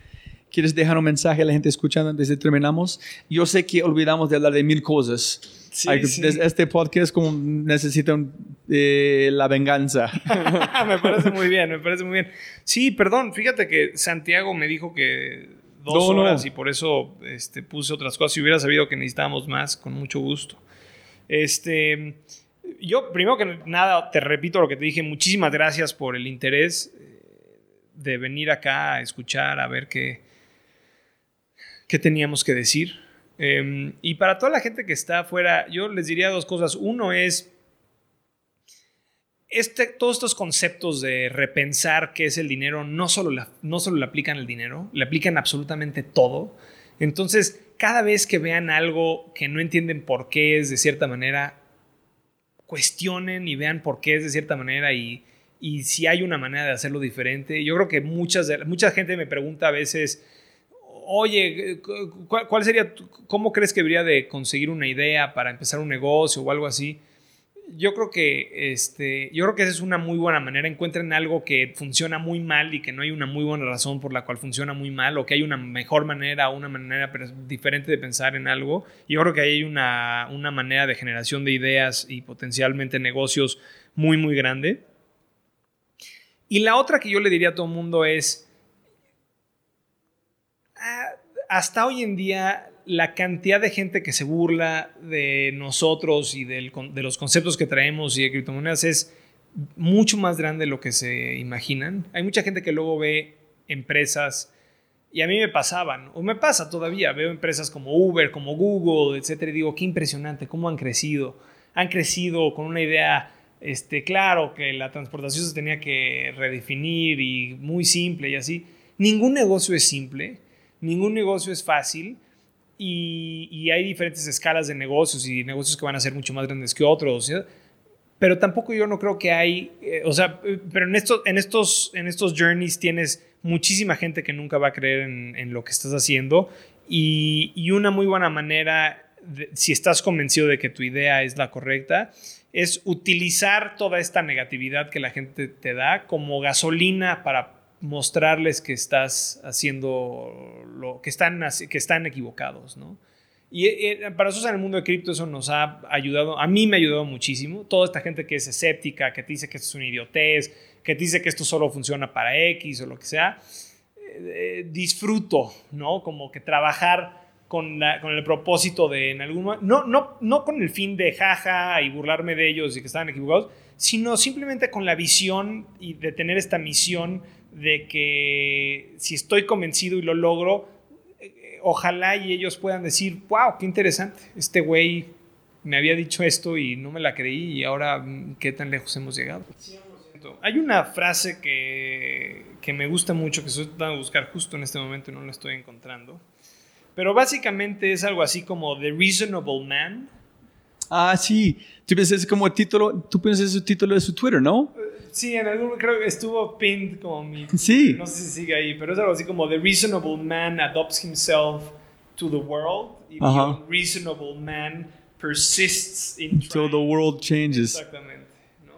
¿Quieres dejar un mensaje a la gente escuchando antes de terminamos? Yo sé que olvidamos de hablar de mil cosas. Sí, Este podcast como necesita eh, la venganza. [laughs] me parece muy bien, me parece muy bien. Sí, perdón, fíjate que Santiago me dijo que dos horas y por eso este, puse otras cosas. Si hubiera sabido que necesitábamos más, con mucho gusto. Este, yo, primero que nada, te repito lo que te dije, muchísimas gracias por el interés eh, de venir acá a escuchar, a ver qué, qué teníamos que decir. Em, y para toda la gente que está afuera, yo les diría dos cosas. Uno es, este, todos estos conceptos de repensar qué es el dinero, no solo, no solo le aplican al dinero, le aplican absolutamente todo. Entonces, cada vez que vean algo que no entienden por qué es de cierta manera, cuestionen y vean por qué es de cierta manera y, si hay una manera de hacerlo diferente. Yo creo que muchas mucha gente me pregunta a veces, oye, ¿cuál, sería, cómo crees que debería de conseguir una idea para empezar un negocio o algo así? Yo creo que este, yo creo que esa es una muy buena manera. Encuentren algo que funciona muy mal y que no hay una muy buena razón por la cual funciona muy mal, o que hay una mejor manera, una manera diferente de pensar en algo. Yo creo que hay una, una manera de generación de ideas y potencialmente negocios muy, muy grande. Y la otra que yo le diría a todo el mundo es, hasta hoy en día la cantidad de gente que se burla de nosotros y de los conceptos que traemos y de criptomonedas es mucho más grande de lo que se imaginan. Hay mucha gente que luego ve empresas y a mí me pasaban, o me pasa todavía, veo empresas como Uber, como Google, etcétera, y digo, qué impresionante, cómo han crecido. Han crecido con una idea, este, claro, que la transportación se tenía que redefinir y muy simple y así. Ningún negocio es simple ningún negocio es fácil y, hay diferentes escalas de negocios y negocios que van a ser mucho más grandes que otros. Pero tampoco yo no creo que hay, eh, o sea, pero en, esto, en, estos, en estos journeys tienes muchísima gente que nunca va a creer en, lo que estás haciendo y, una muy buena manera, si estás convencido de que tu idea es la correcta, es utilizar toda esta negatividad que la gente te da como gasolina para mostrarles que estás haciendo lo que están, que están equivocados, ¿no? Y eh, para nosotros en el mundo de cripto eso nos ha ayudado, a mí me ha ayudado muchísimo. Toda esta gente que es escéptica, que te dice que esto es una idiotez, que te dice que esto solo funciona para X o lo que sea, eh, disfruto, ¿no? Como que trabajar con, con, el propósito de en algún no, no, no con el fin de jaja y burlarme de ellos y que estaban equivocados, sino simplemente con la visión y de tener esta misión de que si estoy convencido y lo logro, eh, ojalá y ellos puedan decir, wow, qué interesante, este güey me había dicho esto y no me la creí y ahora mm, qué tan lejos hemos llegado. Hay una frase que, que me gusta mucho, que estoy tratando de buscar justo en este momento y no la estoy encontrando, pero básicamente es algo así como The Reasonable Man. Ah, sí. Tú piensas como el título, tú piensas el título de su Twitter, ¿no? Sí, en algún creo que estuvo pinned como mi. [laughs] Sí. No sé si sigue ahí, pero es algo así como The reasonable man adopts himself to the world. Y the unreasonable man persists in Until the world changes. Exactamente. ¿no?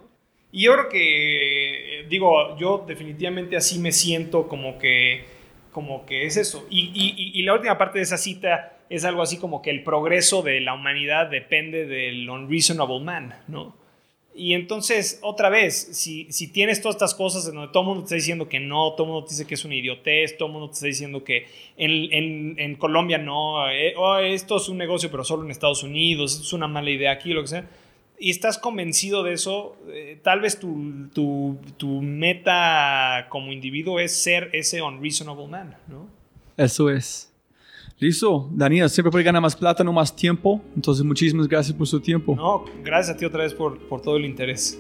Y yo creo que, eh, digo, yo definitivamente así me siento como que, como que es eso. Y, y, y la última parte de esa cita es algo así como que el progreso de la humanidad depende del unreasonable man, ¿no? Y entonces, otra vez, si, si, tienes todas estas cosas en donde todo el mundo te está diciendo que no, todo el mundo te dice que es una idiotez, todo el mundo te está diciendo que en, en, en Colombia no, eh, oh, esto es un negocio pero solo en Estados Unidos, es una mala idea aquí, lo que sea, y estás convencido de eso, eh, tal vez tu, tu, tu, meta como individuo es ser ese unreasonable man, ¿no? Eso es. Listo, Daniel, siempre puede ganar más plata, no más tiempo. Entonces, muchísimas gracias por su tiempo. No, gracias a ti otra vez por, por todo el interés.